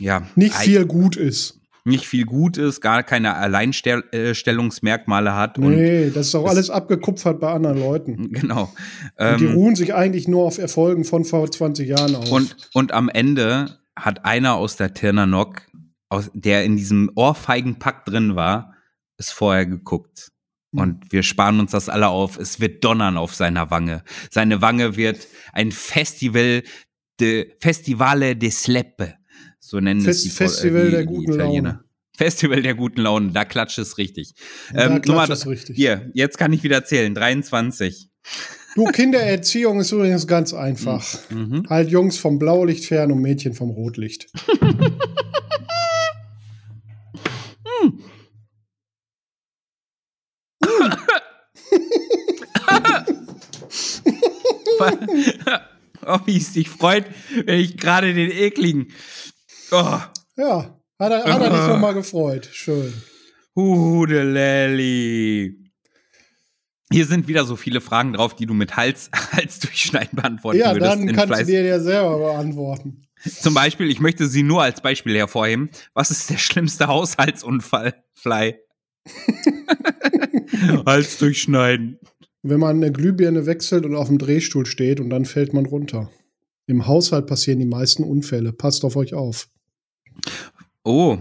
ja, Nicht viel gut ist. nicht viel gut ist, gar keine Alleinstellungsmerkmale hat und Nee, das ist auch alles abgekupfert bei anderen Leuten. genau. Und die Ähm, ruhen sich eigentlich nur auf Erfolgen von vor 20 Jahren aus. Und, und am Ende hat einer aus der Tirna Nock, aus, der in diesem Ohrfeigenpack drin war, es vorher geguckt. Hm. Und wir sparen uns das alle auf. Es wird donnern auf seiner Wange. Seine Wange wird ein Festival, de, Festivale de Sleppe. So nennen Fest- es die, Festival die, der guten Italiener. Laune. Festival der guten Laune, da klatscht es richtig. Da Ähm, klatscht es richtig. Hier, jetzt kann ich wieder zählen. 23. Du, Kindererziehung ist übrigens ganz einfach. Mhm. Halt Jungs vom Blaulicht fern und Mädchen vom Rotlicht. oh, wie es dich freut, wenn ich gerade den ekligen. Oh, Ja, hat er, hat er dich nochmal gefreut. Schön. Hudelelli. Hier sind wieder so viele Fragen drauf, die du mit Hals, Hals durchschneiden beantworten Ja, würdest. dann in kannst du Fleiß. dir ja selber beantworten. Zum Beispiel, ich möchte sie nur als Beispiel hervorheben. Was ist der schlimmste Haushaltsunfall? Fly. Hals durchschneiden. Wenn man eine Glühbirne wechselt und auf dem Drehstuhl steht und dann fällt man runter. Im Haushalt passieren die meisten Unfälle. Passt auf euch auf. Oh,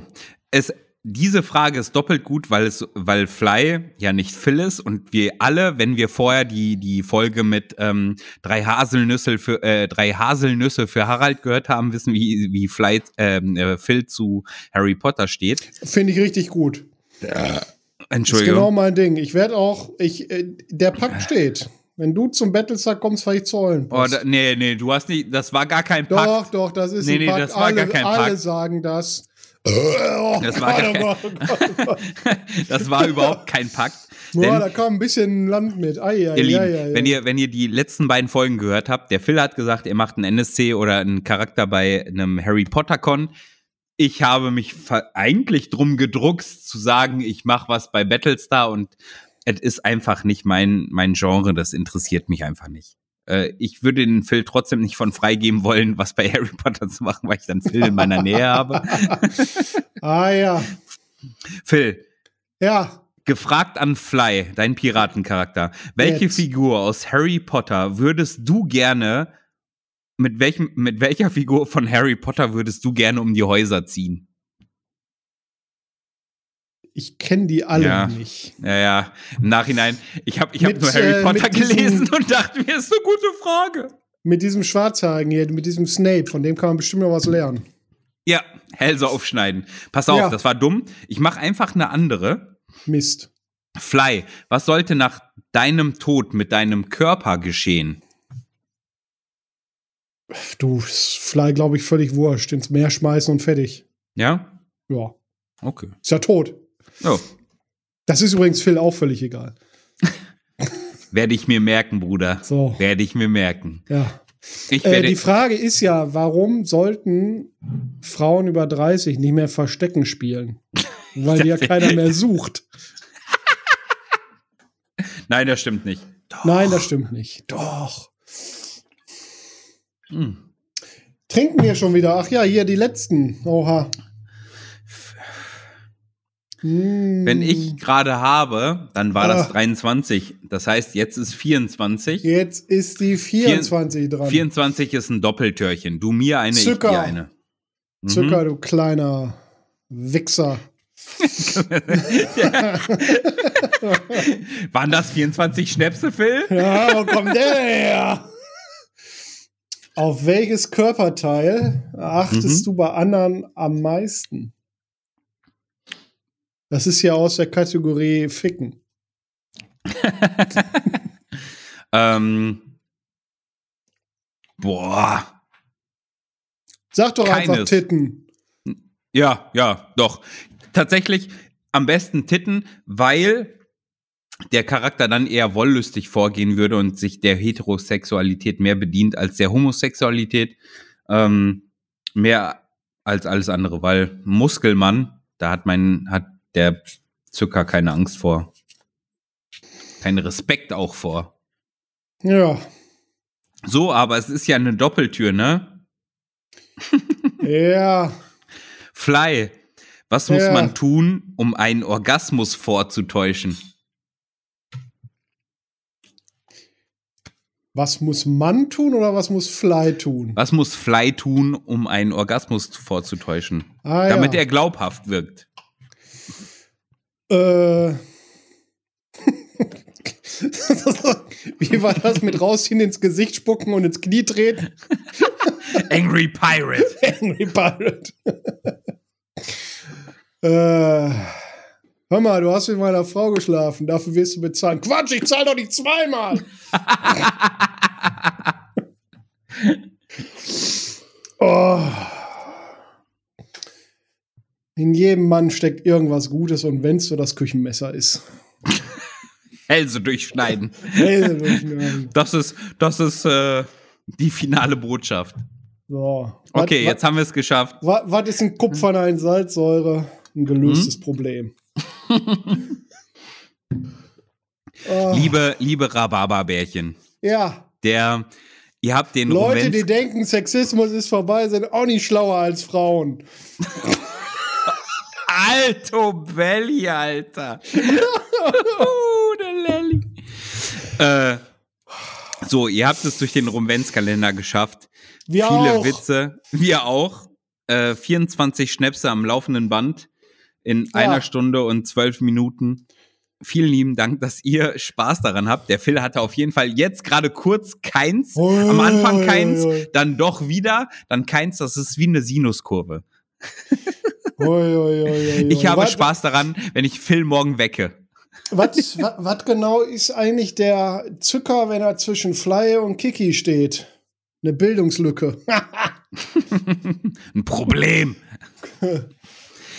es, diese Frage ist doppelt gut, weil es, weil Fly ja nicht Phil ist und wir alle, wenn wir vorher die, die Folge mit ähm, drei Haselnüsse für äh, drei Haselnüsse für Harald gehört haben, wissen, wie, wie Fly, ähm, äh, Phil zu Harry Potter steht. Finde ich richtig gut. Ist Entschuldigung. genau mein Ding. Ich werde auch, ich, äh, der Pakt steht. Wenn du zum Battlestar kommst, fahre ich zu. Oh, da, nee, nee, du hast nicht, das war gar kein Doch, Pakt. doch, das ist Nee, ein nee, Pakt. das war alle, gar kein alle Pakt. sagen das. Das war oh gar oh Gott, oh Gott. Das war überhaupt kein Pakt. Boah, da kam ein bisschen Land mit. Ai, ai, Ihr Lieben, ai, ai, wenn ihr, wenn ihr die letzten beiden Folgen gehört habt, der Phil hat gesagt, er macht einen NSC oder einen Charakter bei einem Harry Potter Con. Ich habe mich eigentlich drum gedruckst zu sagen, ich mache was bei Battlestar und es ist einfach nicht mein, mein Genre, das interessiert mich einfach nicht. Äh, ich würde den Phil trotzdem nicht von freigeben wollen, was bei Harry Potter zu machen, weil ich dann Phil in meiner Nähe habe. ah ja. Phil, Ja, Gefragt an Fly, dein Piratencharakter. Welche Jetzt. Figur aus Harry Potter würdest du gerne, mit, welchem, mit welcher Figur von Harry Potter würdest du gerne um die Häuser ziehen? ich kenne die alle Ja. nicht. Ja, ja, im Nachhinein, ich habe ich hab Mit, nur Harry äh, Potter gelesen und dachte mir, ist eine gute Frage. Mit diesem Schwarzhaarigen hier, mit diesem Snape, von dem kann man bestimmt noch was lernen. Ja, Hälse aufschneiden. Pass auf, Ja. das war dumm. Ich mache einfach eine andere. Mist. Fly, was sollte nach deinem Tod mit deinem Körper geschehen? Du, Fly, glaube ich, völlig wurscht. Ins Meer schmeißen und fertig. Ja? Ja. Okay. Ist ja tot. Oh, Das ist übrigens Phil auch völlig egal. werde ich mir merken, Bruder. So. Werde ich mir merken. Ja. Ich Äh, die Frage ist ja, warum sollten Frauen über 30 nicht mehr Verstecken spielen? Weil die ja keiner mehr sucht. Nein, das stimmt nicht. Nein, das stimmt nicht. Doch. Hm. Trinken wir schon wieder? Ach ja, hier die letzten. Oha. Wenn ich gerade habe, dann war das Ah. 23. Das heißt, jetzt ist 24. Jetzt ist die 24 dran. 24 ist ein Doppeltürchen. Du mir eine, Zucker. ich dir eine. Mhm. Zucker, du kleiner Wichser. Waren das 24 Schnäpse, Phil? Ja, wo kommt der her? Auf welches Körperteil achtest Mhm. du bei anderen am meisten? Das ist ja aus der Kategorie Ficken. Ähm, boah. Sag doch einfach Keines. Titten. Ja, ja, doch. Tatsächlich am besten Titten, weil der Charakter dann eher wollüstig vorgehen würde und sich der Heterosexualität mehr bedient als der Homosexualität. Ähm, mehr als alles andere, weil Muskelmann, da hat mein, hat der Zucker keine Angst vor. Keinen Respekt auch vor. Ja. So, aber es ist ja eine Doppeltür, ne? Ja. Fly, was muss Ja. man tun, um einen Orgasmus vorzutäuschen? Was muss man tun oder was muss Fly tun? Was muss Fly tun, um einen Orgasmus vorzutäuschen? Ah, damit ja. er glaubhaft wirkt. Äh. Wie war das mit rausziehen, ins Gesicht spucken und ins Knie treten? Angry Pirate. Angry Pirate. äh, hör mal, du hast mit meiner Frau geschlafen, dafür wirst du bezahlen. Quatsch, ich zahl doch nicht zweimal. oh. In jedem Mann steckt irgendwas Gutes und wenn es so das Küchenmesser ist. Hälse durchschneiden. Hell durchschneiden. Das ist, das ist äh, die finale Botschaft. So. Okay, Was- jetzt haben wir es geschafft. Was, ist ein Kupfernein Salzsäure? Ein gelöstes Hm? Problem. Oh, Liebe, liebe Rhabarberbärchen, ja, der, ihr habt den Leute, die Rovenz- denken, Sexismus ist vorbei, sind auch nicht schlauer als Frauen. Alto Belly, Alter. uh, der Lelly. Äh, so, ihr habt es durch den Rumvenz-Kalender geschafft. Wir Viele auch. Witze. Wir auch. Äh, 24 Schnäpse am laufenden Band in einer Stunde und zwölf Minuten. Vielen lieben Dank, dass ihr Spaß daran habt. Der Phil hatte auf jeden Fall jetzt gerade kurz keins, Ui, am Anfang keins, dann doch wieder, dann keins. Das ist wie eine Sinuskurve. Ui, ui, Ich habe Was- Spaß daran, wenn ich Phil morgen wecke. Was, was, was genau ist eigentlich der Zucker, wenn er zwischen Fly und Kiki steht? Eine Bildungslücke. Ein Problem.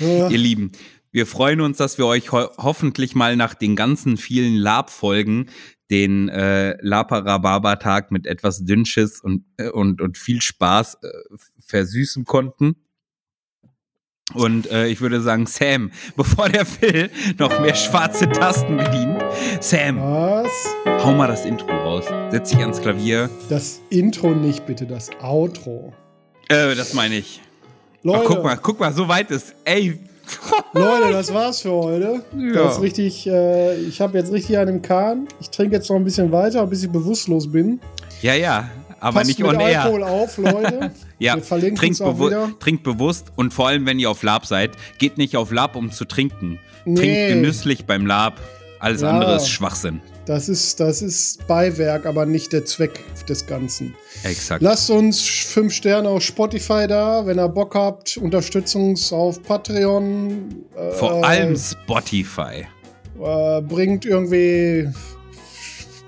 Ihr Lieben, wir freuen uns, dass wir euch ho hoffentlich mal nach den ganzen vielen Lab-Folgen den äh, Lapa-Rhabarber-Tag mit etwas Dünnschiss und, äh, und, und viel Spaß äh, versüßen konnten. Und äh, ich würde sagen, Sam, bevor der Phil noch mehr schwarze Tasten bedient, Sam, Was? hau mal das Intro raus. Setz dich ans Klavier. Das Intro nicht, bitte, das Outro. Äh, das meine ich. Ach, Leute, guck mal, guck mal, so weit ist. Ey, Leute, das war's für heute. Ja. Das ist richtig, äh, ich habe jetzt richtig einen Kahn. Ich trinke jetzt noch ein bisschen weiter, bis ich bewusstlos bin. ja, ja, aber Passt nicht mit on air. Alkohol auf, Leute. Ja, trinkt, bewu trinkt bewusst und vor allem, wenn ihr auf Lab seid, geht nicht auf Lab, um zu trinken. Nee. Trinkt genüsslich beim Lab. Alles Ja. andere ist Schwachsinn. Das ist, das ist Beiwerk, aber nicht der Zweck des Ganzen. Exakt. Lasst uns fünf Sterne auf Spotify da, wenn ihr Bock habt. Unterstützt uns auf Patreon. Äh, Vor allem Spotify. Äh, bringt irgendwie.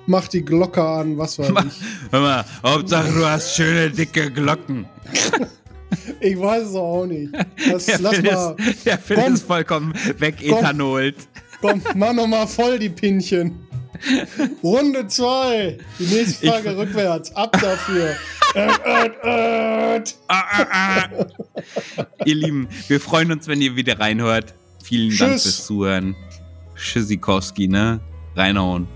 Macht die Glocke an, was weiß ich. Hör mal, Hauptsache du hast schöne, dicke Glocken. Ich weiß es auch nicht. Das, Der lass Phil, mal. ist, der Phil Komm. ist vollkommen wegetanolt. Komm, mach noch mal voll die Pinchen. Runde 2. Die nächste Ich- Frage rückwärts. Ab dafür. Öt, öt, öt. Ah, ah, ah. ihr Lieben, wir freuen uns, wenn ihr wieder reinhört. Vielen Dank Tschüss. fürs Zuhören. Tschüssikowski, ne? Reinhauen.